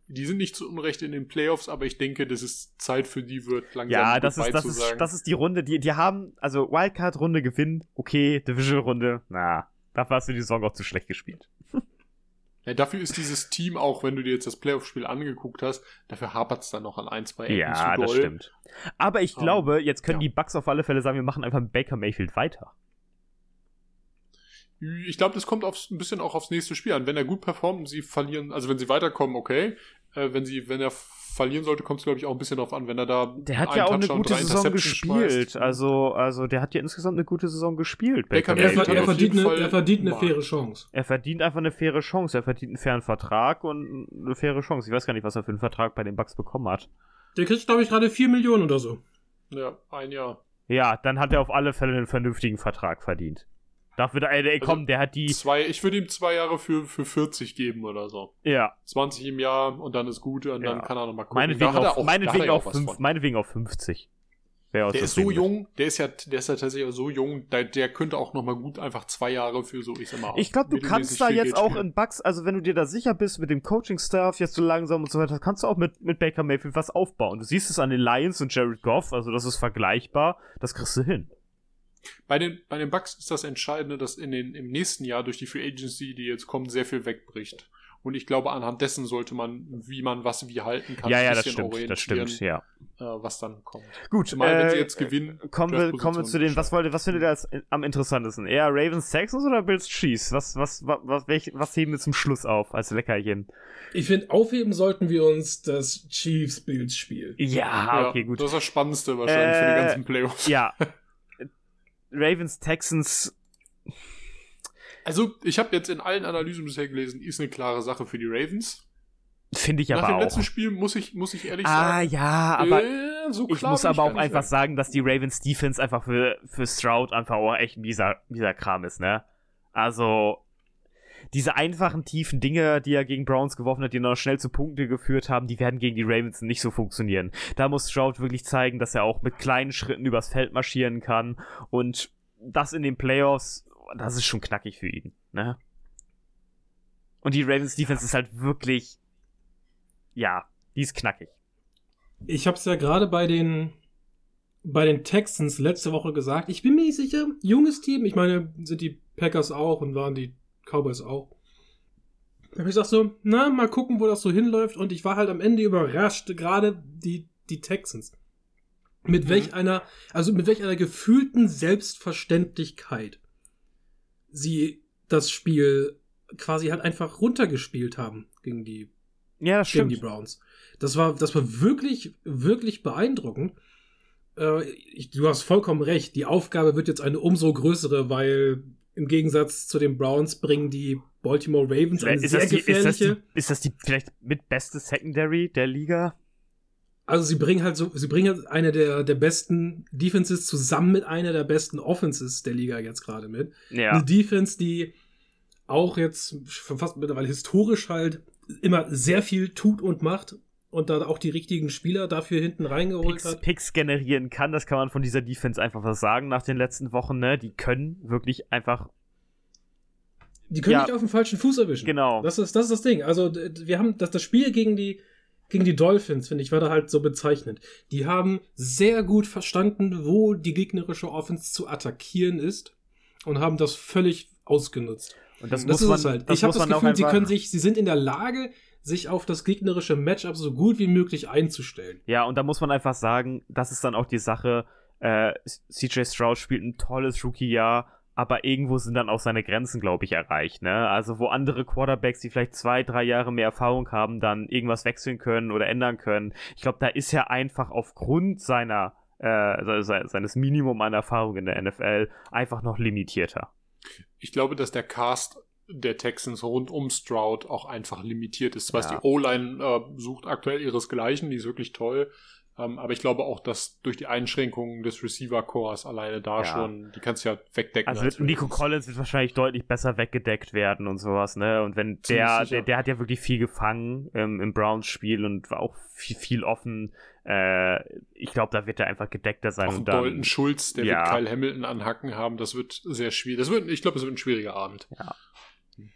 die sind nicht zu Unrecht in den Playoffs, aber ich denke, dass es Zeit für die wird, langsam Ja, das ist, das ist, das ist die Runde, die, die haben, also Wildcard-Runde gewinnen, okay, Division-Runde, na, dafür hast du die Saison auch zu schlecht gespielt. Ja, dafür ist dieses Team auch, wenn du dir jetzt das Playoff-Spiel angeguckt hast, dafür hapert es dann noch an ein, zwei Ecken Ja, das stimmt. Aber ich um, glaube, jetzt können ja. die Bucks auf alle Fälle sagen, wir machen einfach Baker Mayfield weiter. Ich glaube, das kommt aufs, ein bisschen auch aufs nächste Spiel an. Wenn er gut performt und sie verlieren, also wenn sie weiterkommen, okay. Äh, wenn sie, wenn er verlieren sollte, kommt es, glaube ich, auch ein bisschen darauf an, wenn er da. Der hat ja auch eine gute Saison gespielt. Also, also der hat ja insgesamt eine gute Saison gespielt. Baker er, er, er, verdient eine, er verdient eine faire Chance. Er verdient einfach eine faire Chance. Er verdient einen fairen Vertrag und eine faire Chance. Ich weiß gar nicht, was er für einen Vertrag bei den Bucks bekommen hat. Der kriegt, glaube ich, gerade 4 Millionen oder so. Ja, ein Jahr. Ja, dann hat er auf alle Fälle einen vernünftigen Vertrag verdient. Dafür, ey, ey komm, also der hat die. Zwei, ich würde ihm zwei Jahre für, für 40 geben oder so. Ja. 20 im Jahr und dann ist gut und ja. dann kann er nochmal gucken. Meinetwegen, auf, auch, meinetwegen, auf, fünf, meinetwegen auf 50. Der ist so jung, der ist ja, der ist ja tatsächlich so jung, der, der könnte auch nochmal gut einfach zwei Jahre für so, ich sag mal. Ich glaube, du kannst da jetzt auch in Bugs, also wenn du dir da sicher bist mit dem Coaching-Staff, jetzt so langsam und so weiter, kannst du auch mit, mit Baker Mayfield was aufbauen. Du siehst es an den Lions und Jared Goff, also das ist vergleichbar, das kriegst du hin. Bei den, bei den Bucks ist das Entscheidende, dass in den, im nächsten Jahr durch die Free Agency, die jetzt kommt, sehr viel wegbricht. Und ich glaube, anhand dessen sollte man, wie man was wie halten kann, ja, ja, das stimmt, das stimmt, ja. Äh, was dann kommt. Gut, Zumal, äh, wenn sie jetzt gewinnen. Kommen wir, kommen wir zu den, was wollt was findet ihr als am interessantesten? Eher Ravens Texans oder Bills Chiefs? Was, was, was, was, welch, was heben wir zum Schluss auf als Leckerchen? Ich finde, aufheben sollten wir uns das Chiefs Bills Spiel. Ja, okay, gut. Das ist das Spannendste wahrscheinlich äh, für die äh, ganzen Playoffs. Ja. Ravens Texans also, ich habe jetzt in allen Analysen bisher gelesen, ist eine klare Sache für die Ravens. Finde ich aber auch. Nach dem letzten Spiel muss ich, muss ich ehrlich ah, sagen. Ah, ja, aber äh, so ich muss aber auch einfach sagen, dass die Ravens Defense einfach für, für Stroud einfach auch echt mieser, mieser Kram ist, ne? Also, diese einfachen, tiefen Dinge, die er gegen Browns geworfen hat, die noch schnell zu Punkten geführt haben, die werden gegen die Ravens nicht so funktionieren. Da muss Stroud wirklich zeigen, dass er auch mit kleinen Schritten übers Feld marschieren kann und das in den Playoffs das ist schon knackig für ihn, ne? Und die Ravens Defense ist halt wirklich, ja, die ist knackig. Ich hab's ja gerade bei den, bei den Texans letzte Woche gesagt. Ich bin mir nicht sicher, junges Team. Ich meine, sind die Packers auch und waren die Cowboys auch. Da hab ich gesagt so, na, mal gucken, wo das so hinläuft. Und ich war halt am Ende überrascht, gerade die, die Texans. Mit mhm. welch einer, also mit welch einer gefühlten Selbstverständlichkeit sie das Spiel quasi halt einfach runtergespielt haben gegen die, ja, gegen stimmt. die Browns. Das war, das war wirklich, wirklich beeindruckend. Äh, ich, du hast vollkommen recht. Die Aufgabe wird jetzt eine umso größere, weil im Gegensatz zu den Browns bringen die Baltimore Ravens eine ist sehr die, gefährliche. Ist das, die, ist das die vielleicht mit beste Secondary der Liga? Also sie bringen halt so, sie bringen halt eine der, der besten Defenses zusammen mit einer der besten Offenses der Liga jetzt gerade mit. Ja. Eine Defense, die auch jetzt schon fast mittlerweile historisch halt immer sehr viel tut und macht und da auch die richtigen Spieler dafür hinten reingeholt Picks, hat. Picks generieren kann, das kann man von dieser Defense einfach was sagen nach den letzten Wochen, ne? Die können wirklich einfach die können ja, nicht auf dem falschen Fuß erwischen. Genau. Das ist, das ist das Ding. Also, wir haben das, das Spiel gegen die, gegen die Dolphins, finde ich, war da halt so bezeichnend. Die haben sehr gut verstanden, wo die gegnerische Offense zu attackieren ist und haben das völlig ausgenutzt. Und das, das muss man, halt. Ich habe das Gefühl, sie können sich, sie sind in der Lage, sich auf das gegnerische Matchup so gut wie möglich einzustellen. Ja, und da muss man einfach sagen, das ist dann auch die Sache. Äh, CJ Stroud spielt ein tolles Rookie-Jahr aber irgendwo sind dann auch seine Grenzen, glaube ich, erreicht. Ne? Also wo andere Quarterbacks, die vielleicht zwei, drei Jahre mehr Erfahrung haben, dann irgendwas wechseln können oder ändern können. Ich glaube, da ist er einfach aufgrund seiner äh, seines Minimum an Erfahrung in der NFL einfach noch limitierter. Ich glaube, dass der Cast der Texans rund um Stroud auch einfach limitiert ist. Zwar ja. die O-Line äh, sucht aktuell ihresgleichen, die ist wirklich toll. Ähm, aber ich glaube auch, dass durch die Einschränkungen des Receiver-Cores alleine da ja. schon, die kannst du ja wegdecken. Also wird, Nico Collins wird wahrscheinlich deutlich besser weggedeckt werden und sowas, ne? Und wenn der, der, der, hat ja wirklich viel gefangen ähm, im Browns-Spiel und war auch viel, viel offen. Äh, ich glaube, da wird er einfach gedeckter sein. Auch und dann, Dalton Schulz, der ja. wird Kyle Hamilton an Hacken haben, das wird sehr schwierig. Das wird, ich glaube, es wird ein schwieriger Abend. Ja.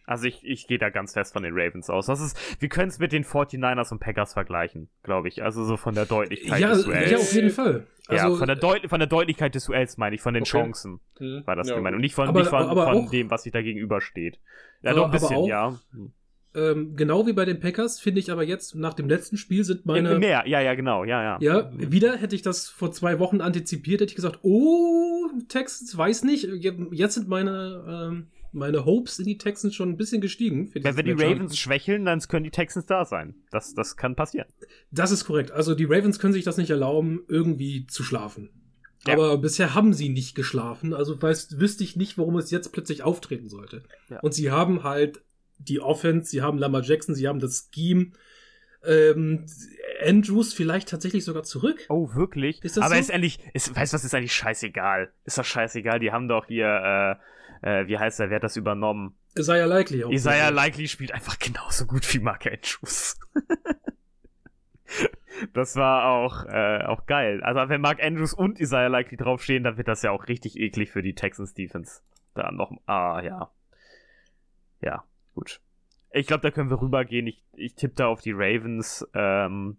Also ich, ich gehe da ganz fest von den Ravens aus. Das ist, wir können es mit den 49ers und Packers vergleichen, glaube ich. Also so von der Deutlichkeit ja, des Duells. Ja, auf jeden Fall. Also, ja, von der, Deut von der Deutlichkeit des Duells meine ich, von den okay. Chancen hm. war das ja, gemeint. Und nicht von, aber, nicht von, von auch, dem, was sich da gegenübersteht. Ja, doch ein bisschen, auch, ja. Hm. Ähm, genau wie bei den Packers finde ich aber jetzt nach dem letzten Spiel sind meine. Mehr, ja, ja, genau, ja, ja. Ja, wieder hätte ich das vor zwei Wochen antizipiert, hätte ich gesagt, oh, Texans, weiß nicht. Jetzt sind meine, ähm, meine Hopes in die Texans schon ein bisschen gestiegen. Wenn, wenn die Ravens schwächeln, dann können die Texans da sein. Das, das kann passieren. Das ist korrekt. Also die Ravens können sich das nicht erlauben, irgendwie zu schlafen. Ja. Aber bisher haben sie nicht geschlafen, also weiß, wüsste ich nicht, warum es jetzt plötzlich auftreten sollte. Ja. Und sie haben halt die Offense, sie haben Lamar Jackson, sie haben das Scheme. Ähm, Andrews vielleicht tatsächlich sogar zurück. Oh, wirklich? Ist Aber so? ist eigentlich, ist, weißt du was, ist eigentlich scheißegal. Ist doch scheißegal, die haben doch hier, äh, äh, wie heißt er, wer hat das übernommen? Isaiah Likely. Auch Isaiah Likely spielt einfach genauso gut wie Mark Andrews. das war auch, äh, auch geil. Also wenn Mark Andrews und Isaiah Likely draufstehen, dann wird das ja auch richtig eklig für die Texans Defense. Da noch, ah, ja. Ja, gut. Ich glaube, da können wir rübergehen. Ich, ich tippe da auf die Ravens. Ähm,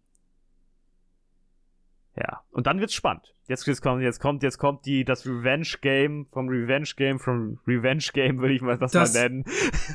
ja, und dann wird's spannend. Jetzt, jetzt kommt, jetzt kommt, jetzt kommt die, das Revenge Game vom Revenge Game vom Revenge Game, würde ich mal das, das mal nennen.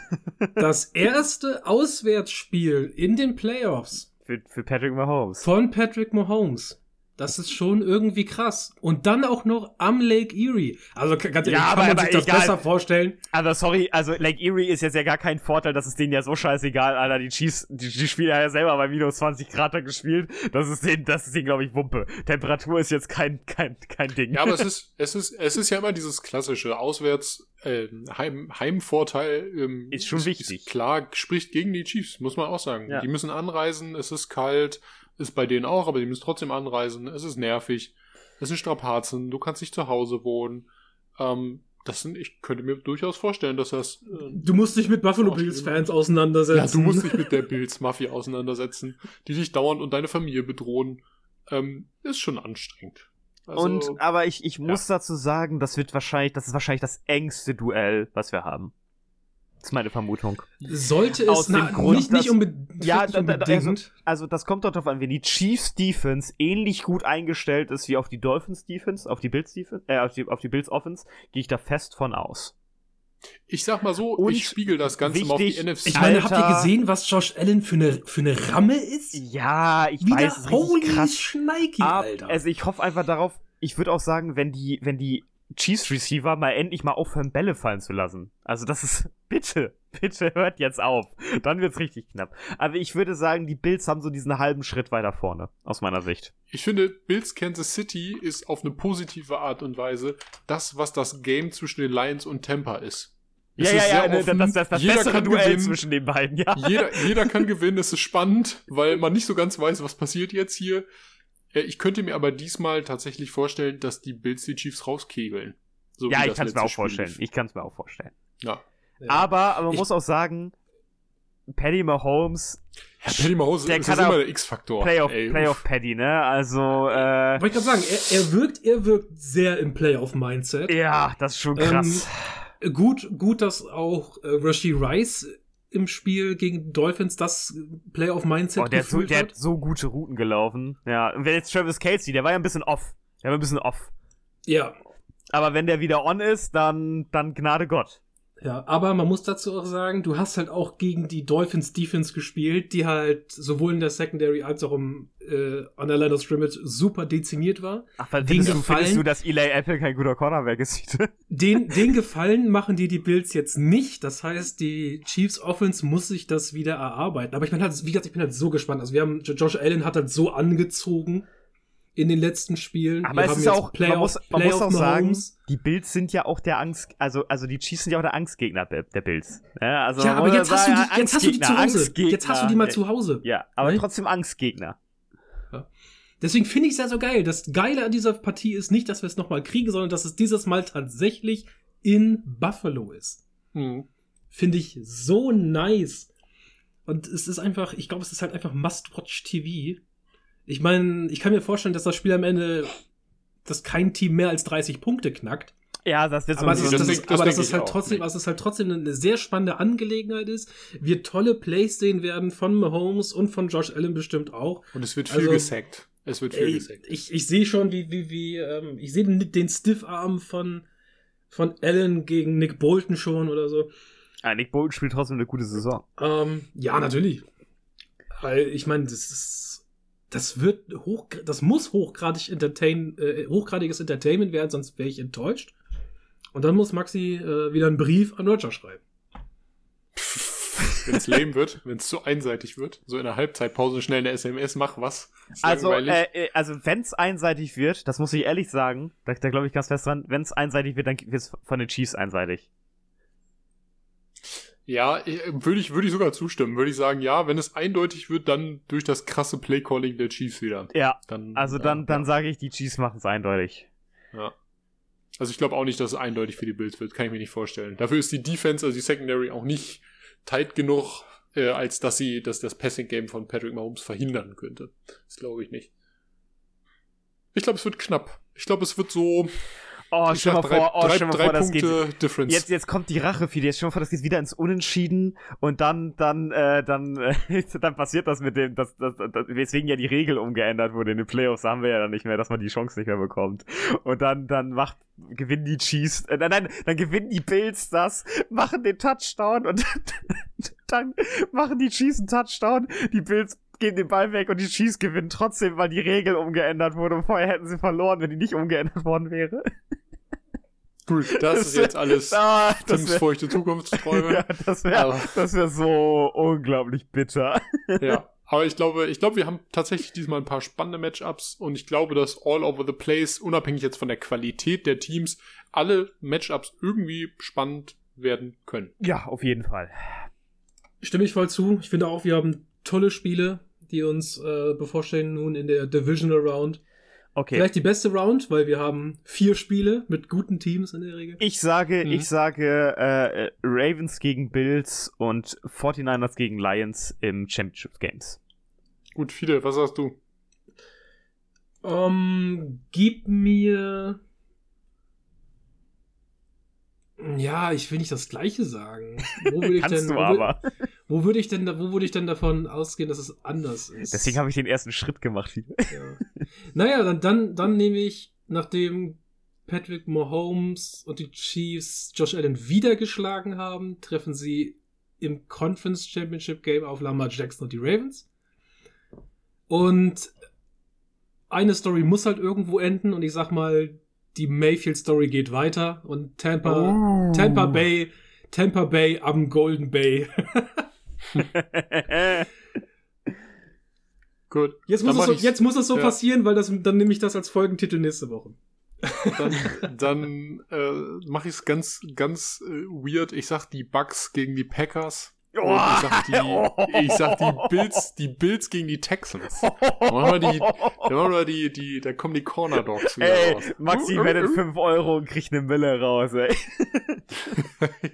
das erste Auswärtsspiel in den Playoffs. Für, für Patrick Mahomes. Von Patrick Mahomes. Das ist schon irgendwie krass. Und dann auch noch am Lake Erie. Also ganz ehrlich, ja, kann man sich das egal. besser vorstellen. Aber sorry, also Lake Erie ist jetzt ja gar kein Vorteil, das ist denen ja so scheißegal, Alter. Die Chiefs, die, die spielen ja selber bei minus 20 Grad gespielt. Das ist denen, das ist denen, glaube ich, Wumpe. Temperatur ist jetzt kein, kein, kein Ding. Ja, aber es ist, es ist, es ist ja immer dieses klassische Auswärts, äh, Heim, Heimvorteil. Ähm, ist schon ist, wichtig. Ist klar, spricht gegen die Chiefs, muss man auch sagen. Ja. Die müssen anreisen, es ist kalt ist bei denen auch, aber die müssen trotzdem anreisen. Es ist nervig. Es sind Strapazen. Du kannst nicht zu Hause wohnen. Ähm, das sind, ich könnte mir durchaus vorstellen, dass das. Äh, du musst dich mit Buffalo Bills Fans auseinandersetzen. Ja, du musst dich mit der Bills Mafia auseinandersetzen, die dich dauernd und deine Familie bedrohen. Ähm, ist schon anstrengend. Also, und, aber ich, ich muss ja. dazu sagen, das wird wahrscheinlich, das ist wahrscheinlich das engste Duell, was wir haben. Das ist meine Vermutung. Sollte es Aus na, dem Grund, nicht, dass, nicht unbedingt. Ja, da, da, also, also, das kommt doch darauf an, wenn die Chiefs Defense ähnlich gut eingestellt ist wie auf die Dolphins Defense, auf die Bills Defense, äh, auf die, auf die Bills Offense, gehe ich da fest von aus. Ich sag mal so, Und ich spiegel das Ganze wichtig, mal auf die NFC. Ich meine, habt ihr gesehen, was Josh Allen für eine, für eine Ramme ist? Ja, ich Wieder weiß, es ist krass. Schneiki, Alter. Also ich hoffe einfach darauf, ich würde auch sagen, wenn die, wenn die Chiefs Receiver mal endlich mal aufhören, Bälle fallen zu lassen. Also das ist, bitte, bitte hört jetzt auf. Dann wird's richtig knapp. Aber ich würde sagen, die Bills haben so diesen halben Schritt weiter vorne, aus meiner Sicht. Ich finde, Bills Kansas City ist auf eine positive Art und Weise das, was das Game zwischen den Lions und Tampa ist. Es ja, ja, ja, offen. das, das, das jeder bessere kann Duell gewinnen. zwischen den beiden, ja. Jeder, jeder kann gewinnen, es ist spannend, weil man nicht so ganz weiß, was passiert jetzt hier. Ich könnte mir aber diesmal tatsächlich vorstellen, dass die Bills die Chiefs rauskegeln. So ja, ich kann es mir auch vorstellen. Ich kann es mir auch vorstellen. Ja. Aber, aber man ich, muss auch sagen, Paddy Mahomes. Ja, Paddy Mahomes der ist kann immer der X-Faktor. Playoff, Playoff Paddy, ne? Also, äh. Wollte ich gerade sagen, er, er, wirkt, er wirkt sehr im Playoff-Mindset. Ja, das ist schon krass. Ähm, gut, gut, dass auch äh, Rashi Rice im Spiel gegen Dolphins das Playoff-Mindset oh, der, so, der hat so gute Routen gelaufen. Ja, und wenn jetzt Travis Casey, der war ja ein bisschen off. Der war ein bisschen off. Ja. Aber wenn der wieder on ist, dann, dann Gnade Gott. Ja, aber man muss dazu auch sagen, du hast halt auch gegen die Dolphins Defense gespielt, die halt sowohl in der Secondary als auch im äh, an der Line of Scrimmage super dezimiert war. Ach, findest, du, findest du, dass Eli Apple kein guter Cornerback ist? den, den Gefallen machen dir die Bills jetzt nicht. Das heißt, die Chiefs Offense muss sich das wieder erarbeiten. Aber ich bin halt, wie gesagt, ich bin halt so gespannt. Also wir haben, Josh Allen hat halt so angezogen in den letzten Spielen. Aber wir es ist auch, Playoff, man muss, man muss auch sagen, die Bills sind ja auch der Angst, also, also die Chiefs sind ja auch der Angstgegner der, Bills. Ja, also ja aber jetzt hast, du die, jetzt hast du die zu Hause. Jetzt hast du die mal zu Hause. Ja, aber ne? trotzdem Angstgegner. Deswegen finde ich es ja so geil. Das Geile an dieser Partie ist nicht, dass wir es nochmal kriegen, sondern dass es dieses Mal tatsächlich in Buffalo ist. Hm. Finde ich so nice. Und es ist einfach, ich glaube, es ist halt einfach Must-Watch-TV ich meine, ich kann mir vorstellen, dass das Spiel am Ende, dass kein Team mehr als 30 Punkte knackt. Ja, das wird so aber, das, das, das, aber dass es halt trotzdem, also es halt trotzdem eine sehr spannende Angelegenheit ist. Wir tolle Plays sehen werden von Mahomes und von Josh Allen bestimmt auch. Und es wird viel also, gesackt. Es wird viel ey, gesackt. Ich, ich sehe schon, wie, wie, wie, ähm, ich sehe den, den Stiffarm von, von Allen gegen Nick Bolton schon oder so. Ja, Nick Bolton spielt trotzdem eine gute Saison. Ähm, ja, natürlich. Weil, ich meine, das ist, das wird hoch, das muss hochgradig entertain, äh, hochgradiges Entertainment werden, sonst wäre ich enttäuscht. Und dann muss Maxi äh, wieder einen Brief an Roger schreiben. wenn es lame wird, wenn es zu einseitig wird, so in der Halbzeitpause schnell eine SMS, mach was. Also, äh, äh, also wenn es einseitig wird, das muss ich ehrlich sagen, da, da glaube ich ganz fest dran, wenn es einseitig wird, dann wird es von den Chiefs einseitig. Ja, würde ich, würde ich sogar zustimmen. Würde ich sagen, ja, wenn es eindeutig wird, dann durch das krasse Playcalling der Chiefs wieder. Ja. Dann, also dann, ja, dann sage ich, die Chiefs machen es eindeutig. Ja. Also ich glaube auch nicht, dass es eindeutig für die Bills wird. Kann ich mir nicht vorstellen. Dafür ist die Defense, also die Secondary, auch nicht tight genug, äh, als dass sie dass das Passing-Game von Patrick Mahomes verhindern könnte. Das glaube ich nicht. Ich glaube, es wird knapp. Ich glaube, es wird so Oh, stell mal drei, vor, oh, drei, stell mal vor, das Punkte geht. Difference. Jetzt, jetzt kommt die Rache für dich. Stell mal vor, das geht wieder ins Unentschieden und dann, dann, äh, dann, äh, dann passiert das mit dem, dass, dass, dass, weswegen ja die Regel umgeändert wurde. In den Playoffs haben wir ja dann nicht mehr, dass man die Chance nicht mehr bekommt. Und dann, dann macht, gewinnen die Chiefs, äh, nein, nein, dann gewinnen die Bills das, machen den Touchdown und dann machen die Chiefs einen Touchdown. Die Bills geben den Ball weg und die Chiefs gewinnen trotzdem, weil die Regel umgeändert wurde. Und vorher hätten sie verloren, wenn die nicht umgeändert worden wäre. Gut, das, das ist jetzt alles ah, Tims feuchte Zukunftsträume. Ja, das wäre wär so unglaublich bitter. Ja, aber ich glaube, ich glaube, wir haben tatsächlich diesmal ein paar spannende Matchups und ich glaube, dass all over the place, unabhängig jetzt von der Qualität der Teams, alle Matchups irgendwie spannend werden können. Ja, auf jeden Fall. Stimme ich voll zu. Ich finde auch, wir haben tolle Spiele, die uns äh, bevorstehen nun in der Divisional Round. Okay. Vielleicht die beste Round, weil wir haben vier Spiele mit guten Teams in der Regel. Ich sage, mhm. ich sage äh, Ravens gegen Bills und 49ers gegen Lions im Championship Games. Gut, Fidel, was sagst du? Um, ähm, gib mir ja, ich will nicht das Gleiche sagen. Wo würde ich denn, du wo, aber. Wo würde ich denn, wo würde ich denn davon ausgehen, dass es anders ist? Deswegen habe ich den ersten Schritt gemacht. Ja. naja, dann, dann, dann nehme ich, nachdem Patrick Mahomes und die Chiefs Josh Allen wieder geschlagen haben, treffen sie im Conference Championship Game auf Lamar Jackson und die Ravens. Und eine Story muss halt irgendwo enden und ich sag mal, die Mayfield Story geht weiter und Tampa, oh. Tampa Bay, Tampa Bay am Golden Bay. Gut. Jetzt muss, es so, jetzt muss es so ja. passieren, weil das, dann nehme ich das als Folgentitel nächste Woche. dann, dann äh, mache ich es ganz, ganz äh, weird. Ich sag die Bucks gegen die Packers. Oh, ich sag die, ich sag die Bills, die Bills gegen die Texans. Da machen wir die, da machen wir die, die, da kommen die Corner Dogs wieder ey, raus. Maxi wendet 5 Euro und kriegt eine Mille raus, ey.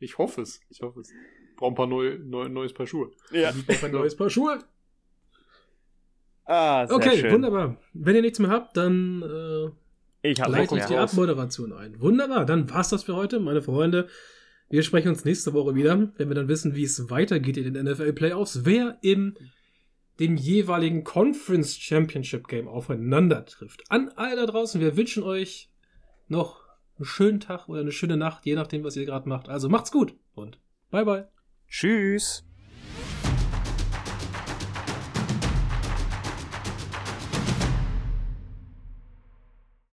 ich hoffe es, ich hoffe es. Brauche ein paar neue, neu, neues Paar Schuhe. Ja. Ich brauche ein neues Paar Schuhe. Ah, sehr okay, schön. wunderbar. Wenn ihr nichts mehr habt, dann äh, ich leite ich die Abmoderation ein. Wunderbar, dann war's das für heute, meine Freunde. Wir sprechen uns nächste Woche wieder, wenn wir dann wissen, wie es weitergeht in den NFL Playoffs, wer im dem jeweiligen Conference Championship Game aufeinander trifft. An alle da draußen, wir wünschen euch noch einen schönen Tag oder eine schöne Nacht, je nachdem, was ihr gerade macht. Also macht's gut und bye bye. Tschüss.